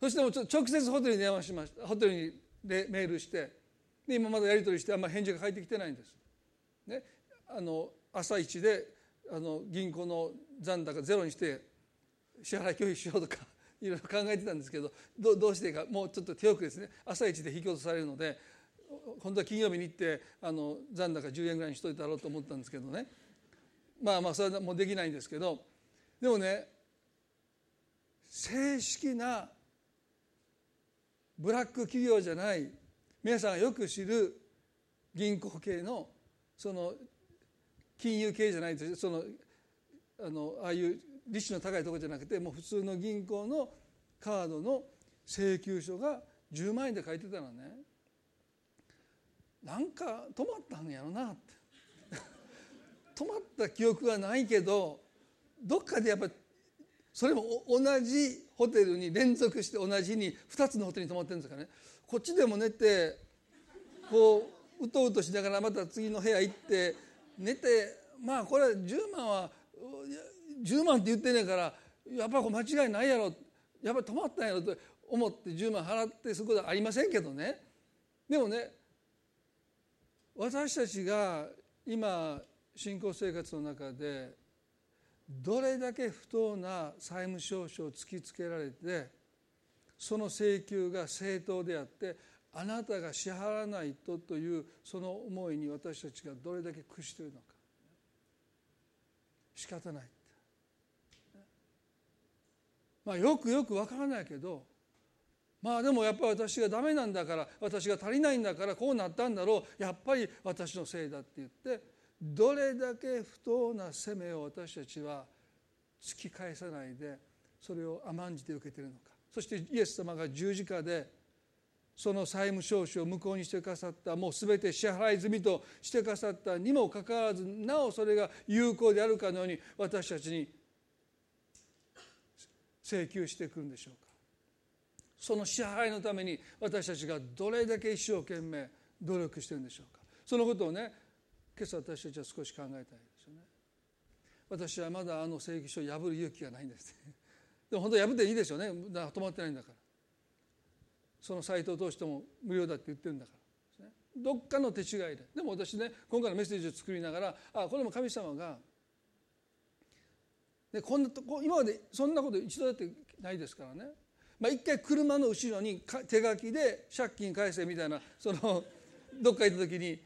そしても直接ホテルに電話しましたホテルにでメールしてで今まだやり取りしてあんま返事が返ってきてないんです。ね、あの朝一であの銀行の残高ゼロにして支払い拒否しようとかいろいろ考えてたんですけどどどうしていいかもうちょっと手遅れですね。朝一で引き落とされるので本当は金曜日に行ってあの残高10円ぐらいにしといたろうと思ったんですけどね。まあまあそれはもうできないんですけどでもね正式なブラック企業じゃない皆さんがよく知る銀行系のその金融系じゃないですそのあのああいう利子の高いところじゃなくてもう普通の銀行のカードの請求書が10万円で書いてたらね。なんか止まったんやろなって。止まった記憶がないけどどっかでやっぱそれも同じホテルに連続して同じに2つのホテルに泊まってるんですからね。こっちでも寝てこううとうとしながらまた次の部屋行って寝てまあこれ10万は10万って言ってんねんからやっぱり間違いないやろやっぱり止まったんやろと思って10万払ってすることはありませんけどね。でもね私たちが今信仰生活の中でどれだけ不当な債務証書を突きつけられてその請求が正当であってあなたが支払わないとというその思いに私たちがどれだけ屈しているのか。仕方ないまあよくよくわからないけどまあでもやっぱり私がダメなんだから私が足りないんだからこうなったんだろう。やっぱり私のせいだって言ってどれだけ不当な責めを私たちは突き返さないでそれを甘んじて受けてるのか。そしてイエス様が十字架でその債務証書を無効にしてくださったもう全て支払い済みとしてくださったにもかかわらずなおそれが有効であるかのように私たちに請求してくるんでしょうか。その支払いのために私たちがどれだけ一生懸命努力してるんでしょうか。そのことをね今朝私たちは少し考えたいですよね。私はまだあの請求書を破る勇気がないんです。でも本当破っていいですよね。止まってないんだから。そのサイトを通しても無料だって言ってるんだから。どっかの手違いで。でも私ね今回のメッセージを作りながらあこれも神様がでこんなとこ今までそんなこと一度だってないですからね。まあ、一回車の後ろに手書きで借金返せみたいなそのどっか行った時に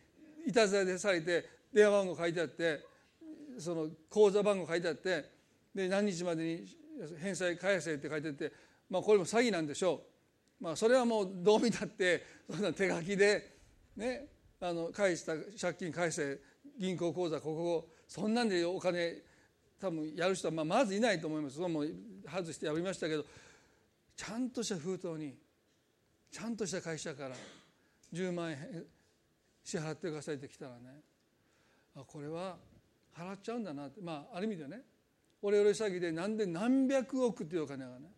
いたずらでされて電話番号書いてあってその口座番号書いてあってで何日までに返済返せって書いててまあこれも詐欺なんでしょう。まあ、それはもうどう見たって そんな手書きでねあの返した借金返せ銀行口座ここそんなんでお金多分やる人はまあまずいないと思いますそれも外してやりましたけどちゃんとした封筒にちゃんとした会社から10万円支払ってくださいって来たらねあこれは払っちゃうんだなってまあある意味でねオレオレ詐欺でなんで何百億っていうお金がね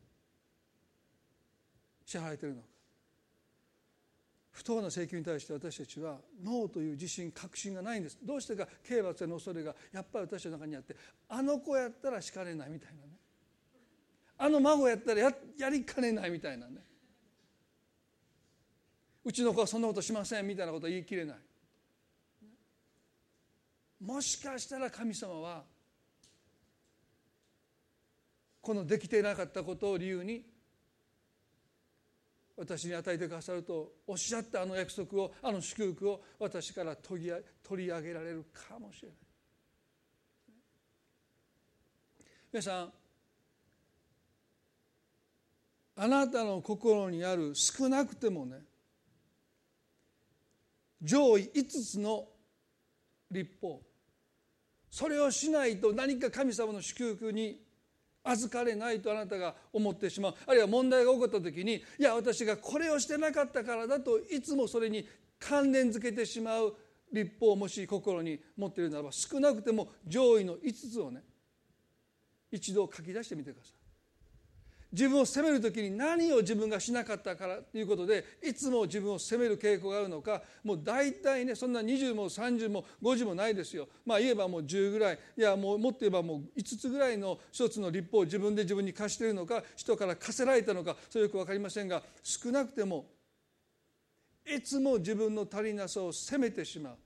支払えてるのか。不当な請求に対して私たちはノーという自信確信がないんです。どうしてか刑罰への恐れがやっぱり私たちの中にあってあの子やったら叱れないみたいなね。あの孫やったらややりかねないみたいなね。うちの子はそんなことしませんみたいなことは言い切れない。もしかしたら神様はこのできていなかったことを理由に私に与えてくださるとおっしゃったあの約束をあの祝福を私から取り上げられるかもしれない。皆さんあなたの心にある少なくてもね上位5つの立法それをしないと何か神様の祝福に預かれないとあなたが思ってしまうあるいは問題が起こった時にいや私がこれをしてなかったからだといつもそれに関連づけてしまう立法をもし心に持っているならば少なくても上位の5つをね一度書き出してみてください。自分を責める時に何を自分がしなかったからということでいつも自分を責める傾向があるのかもう大体ねそんな20も30も50もないですよ。まあ言えばもう10ぐらい。いやもうもっと言えばもう5つぐらいの一つの立法を自分で自分に課しているのか人から課せられたのかそれよく分かりませんが少なくてもいつも自分の足りなさを責めてしまう。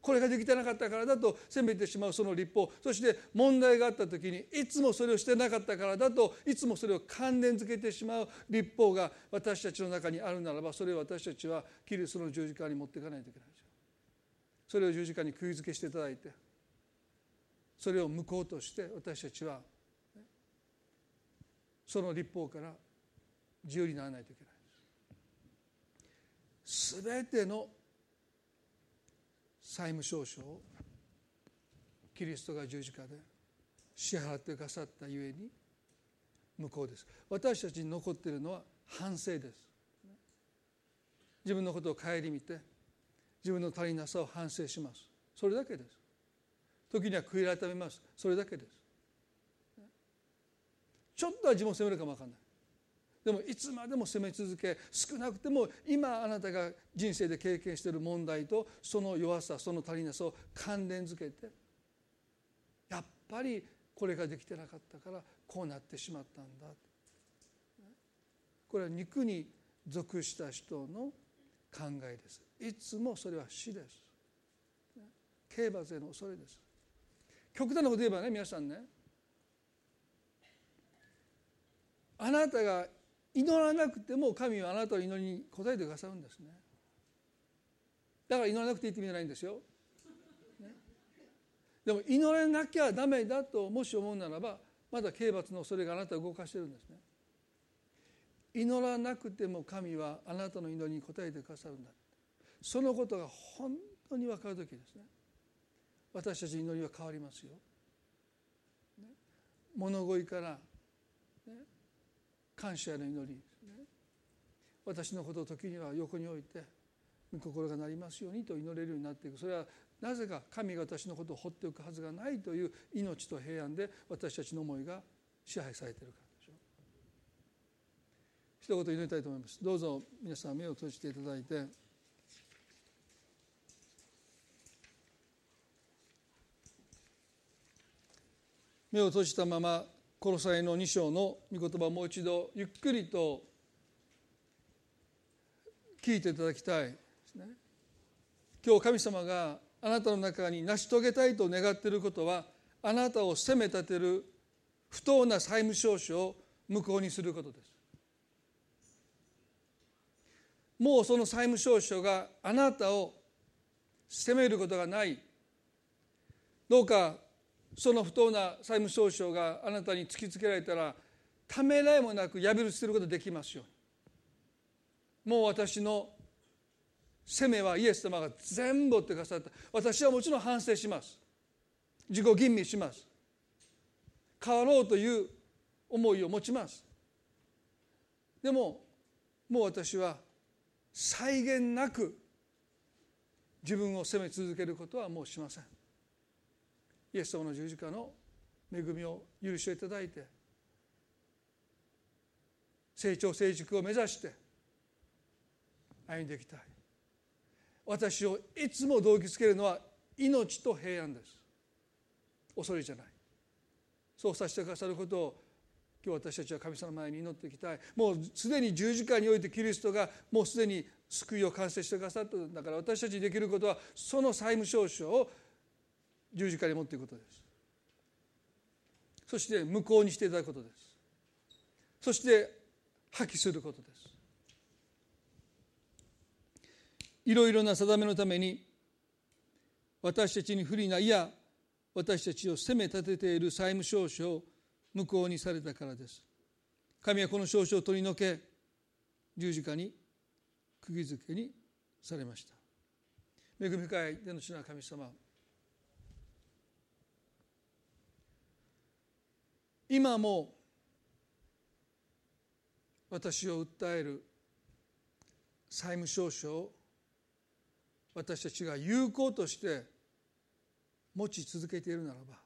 これができてなかったからだと責めてしまうその立法そして問題があった時にいつもそれをしてなかったからだといつもそれを関連づけてしまう立法が私たちの中にあるならばそれを私たちはキリストの十字架に持っていかないといけないですよ。それを十字架に釘付けしていただいてそれを無効として私たちはその立法から自由にならないといけないです。すべての債務証書をキリストが十字架で支払ってくださったゆえに無効です。私たちに残っているのは反省です。自分のことを顧みて自分の足りなさを反省します。それだけです。時には悔い改めます。それだけです。ちょっとは自分を責めるかも分かんない。でもいつまでも責め続け少なくても今あなたが人生で経験している問題とその弱さその足りなさを関連づけてやっぱりこれができてなかったからこうなってしまったんだ。これは肉に属した人の考えです。いつもそれは死です。刑罰への恐れです。極端なこと言えばね皆さんね。あなたが祈らなくても神はあなたの祈りに応えてくださるんですね。だから祈らなくていいって意味じゃないんですよ、ね、でも祈らなきゃダメだともし思うならばまだ刑罰の恐れがあなたを動かしてるんですね。祈らなくても神はあなたの祈りに応えてくださるんだ。そのことが本当に分かる時ですね。私たち祈りは変わりますよ、ね、物乞いから、感謝の祈り。ですね私のことを時には横に置いて心がなりますようにと祈れるようになっていく。それはなぜか神が私のことを放っておくはずがないという命と平安で私たちの思いが支配されているからでしょう。一言祈りたいと思います。どうぞ皆さん目を閉じていただいて。目を閉じたままコロサイの2章の御言葉をもう一度ゆっくりと聞いていただきたいですね。今日神様があなたの中に成し遂げたいと願っていることはあなたを責め立てる不当な債務証書を無効にすることです。もうその債務証書があなたを責めることがないどうかその不当な債務証書があなたに突きつけられたらためらいもなく破り捨てることができますように。もう私の責めはイエス様が全部ってくださった。私はもちろん反省します。自己吟味します。変わろうという思いを持ちます。でももう私は際限なく自分を責め続けることはもうしません。イエス様の十字架の恵みを許しをいただいて成長成熟を目指して歩んでいきたい。私をいつも動機づけるのは命と平安です。恐れじゃない。そうさせてくださることを今日私たちは神様の前に祈っていきたい。もうすでに十字架においてキリストがもうすでに救いを完成してくださった。んだから私たちにできることはその債務証書を十字架に持っていくことです。そして無効にしていただくことです。そして破棄することです。いろいろな定めのために私たちに不利ないや私たちを責め立てている債務証書を無効にされたからです。神はこの証書を取り除け十字架に釘付けにされました。恵み深い天の地の神様今も私を訴える債務証書を私たちが有効として持ち続けているならば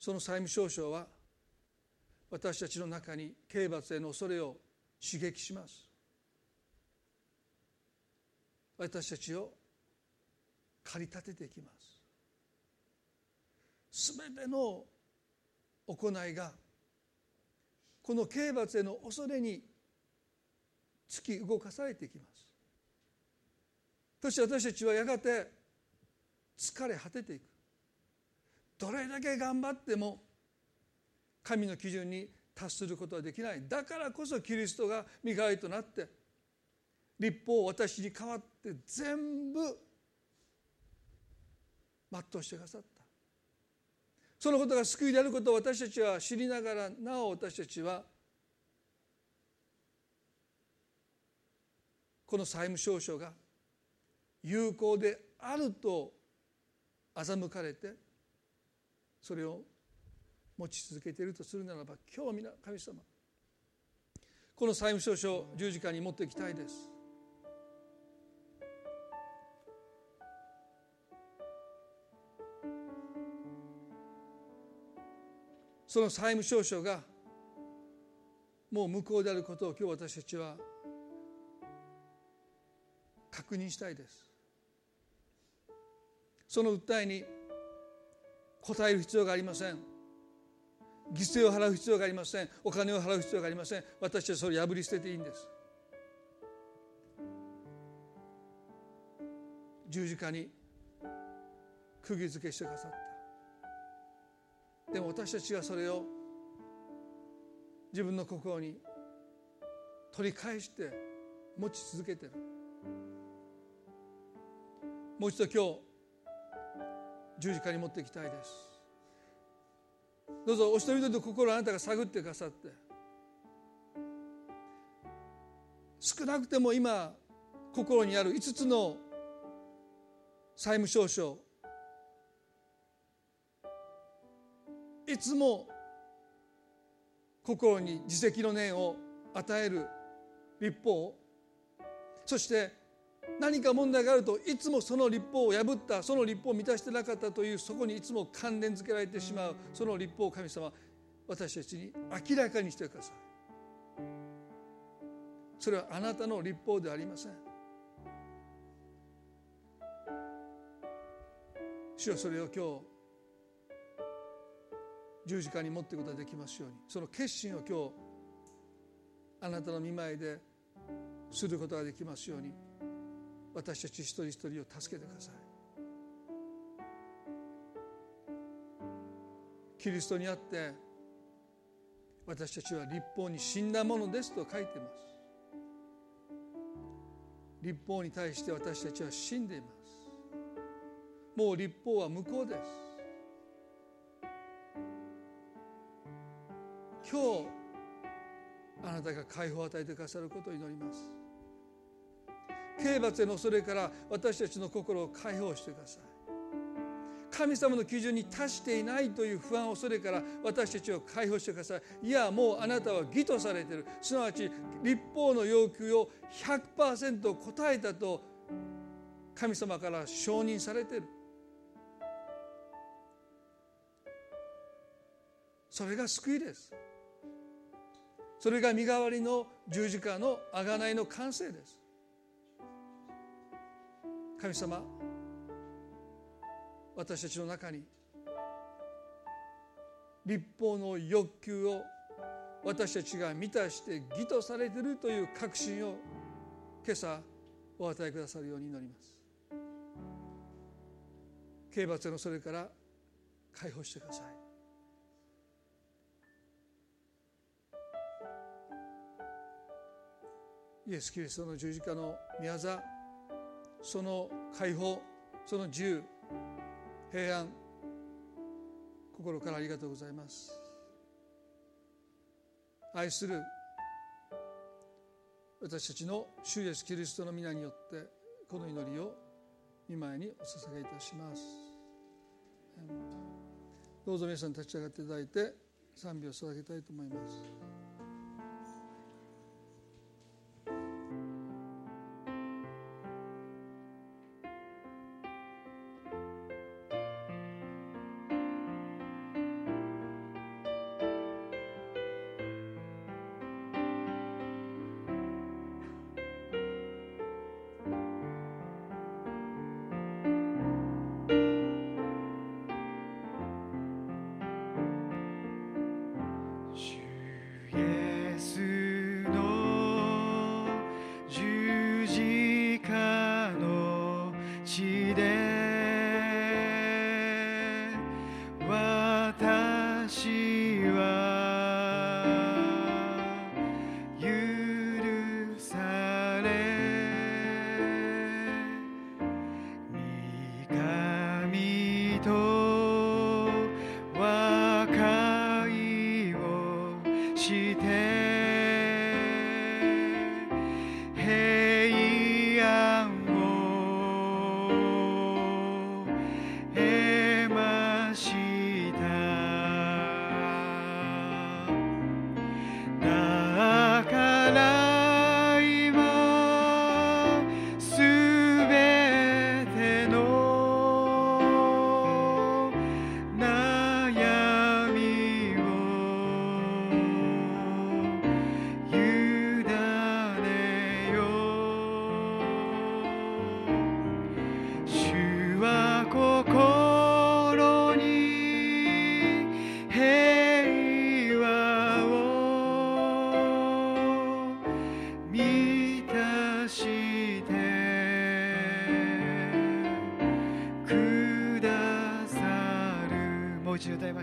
その債務証書は私たちの中に刑罰への恐れを刺激します。私たちを駆り立てていきます。すべての行いがこの刑罰への恐れに突き動かされていきます。そして私たちはやがて疲れ果てていく。どれだけ頑張っても神の基準に達することはできない。だからこそキリストが身代わりとなって立法を私に代わって全部全うしてくださった。そのことが救いであることを私たちは知りながらなお私たちはこの債務証書が有効であると欺かれてそれを持ち続けているとするならば今日皆神様この債務証書を十字架に持っていきたいです。その債務証書がもう無効であることを今日私たちは確認したいです。その訴えに応える必要がありません。犠牲を払う必要がありません。お金を払う必要がありません。私はそれを破り捨てていいんです。十字架に釘付けしてくださった。でも私たちはそれを自分の心に取り返して持ち続けてる。もう一度今日十字架に持っていきたいです。どうぞお一人一人の心をあなたが探ってくださって少なくても今心にある5つの債務証書いつも心に自責の念を与える立法そして何か問題があるといつもその立法を破ったその立法を満たしてなかったというそこにいつも関連付けられてしまう。その立法を神様私たちに明らかにしてください。それはあなたの立法ではありません。主よそれを今日十字架に持っていくことができますように。その決心を今日あなたの見舞いですることができますように。私たち一人一人を助けてください。キリストにあって私たちは立法に死んだものですと書いています。立法に対して私たちは死んでいます。もう立法は無効です。今日あなたが解放を与えてくださることを祈ります。刑罰への恐れから私たちの心を解放してください。神様の基準に達していないという不安恐れから私たちを解放してください。いやもうあなたは義とされている。すなわち立法の要求を100%答えたと神様から承認されている。それが救いです。それが身代わりの十字架の贖いの完成です。神様私たちの中に立法の欲求を私たちが満たして義とされているという確信を今朝お与えくださるように祈ります。刑罰のそれから解放してください。イエス・キリストの十字架の宮座その解放その自由平安心からありがとうございます。愛する私たちの主イエス・キリストの皆によってこの祈りを見舞いにお捧げいたします。どうぞ皆さん立ち上がっていただいて賛美を捧げたいと思います。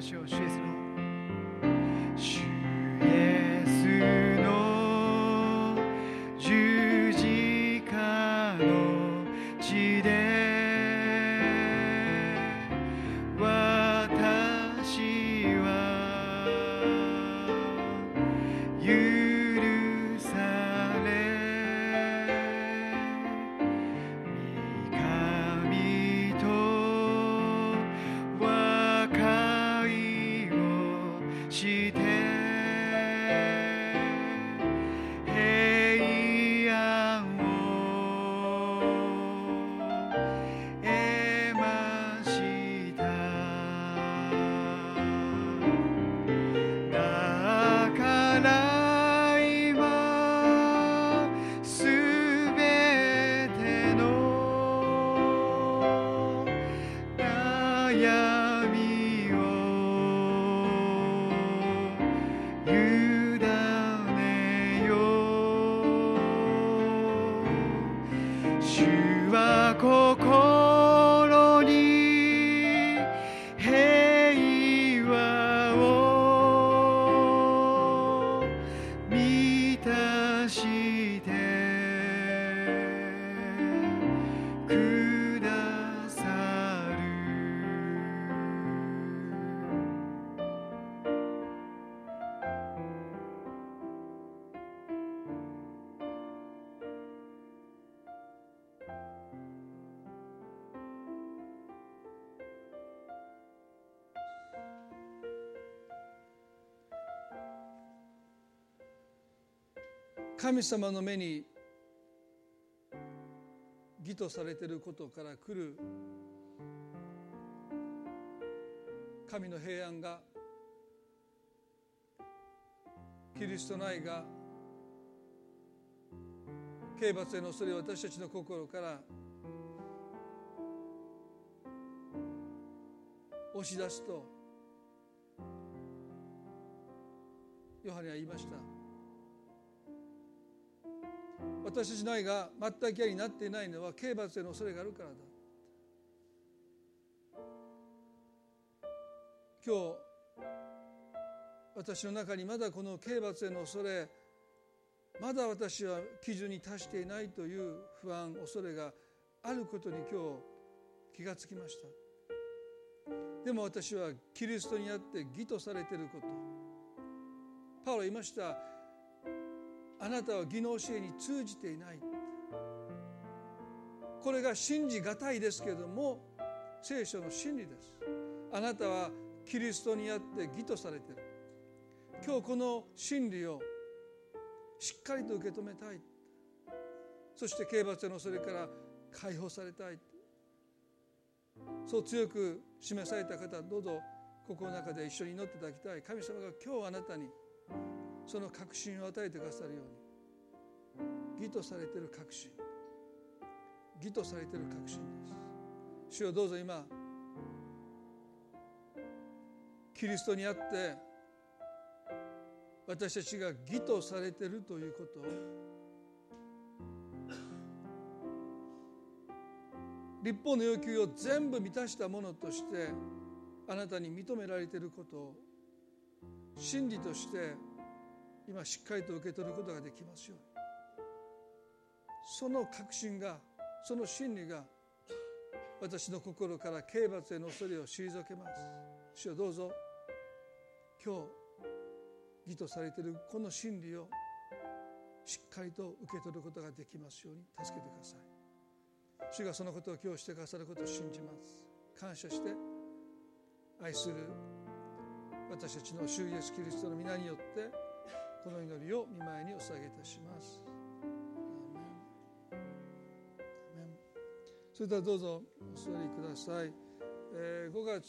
She's Chisholm. 神様の目に義とされていることから来る神の平安がキリストの愛が刑罰への恐れを私たちの心から押し出すとヨハネは言いました。私たちの愛が全く嫌になっていないのは刑罰への恐れがあるからだ。今日私の中にまだこの刑罰への恐れまだ私は基準に達していないという不安恐れがあることに今日気がつきました。でも私はキリストにあって義とされていること。パウロ言いました。あなたは義の教えに通じていない。これが信じがたいですけれども聖書の真理です。あなたはキリストにあって義とされている。今日この真理をしっかりと受け止めたい。そして刑罰のそれから解放されたい。そう強く示された方どうぞ心の中で一緒に祈っていただきたい。神様が今日あなたにその確信を与えてくださるように。義とされている確信。義とされている確信です。主をどうぞ今キリストにあって私たちが義とされているということ。を立法の要求を全部満たしたものとしてあなたに認められていること。を真理として今しっかりと受け取ることができますように。その確信がその真理が私の心から刑罰への恐れを退けます。主よどうぞ今日義とされているこの真理をしっかりと受け取ることができますように助けてください。主がそのことを今日してくださることを信じます。感謝して愛する私たちの主イエスキリストの皆によってこの祈りを見舞いにお捧げいたします。それではどうぞお座りください、えー、5月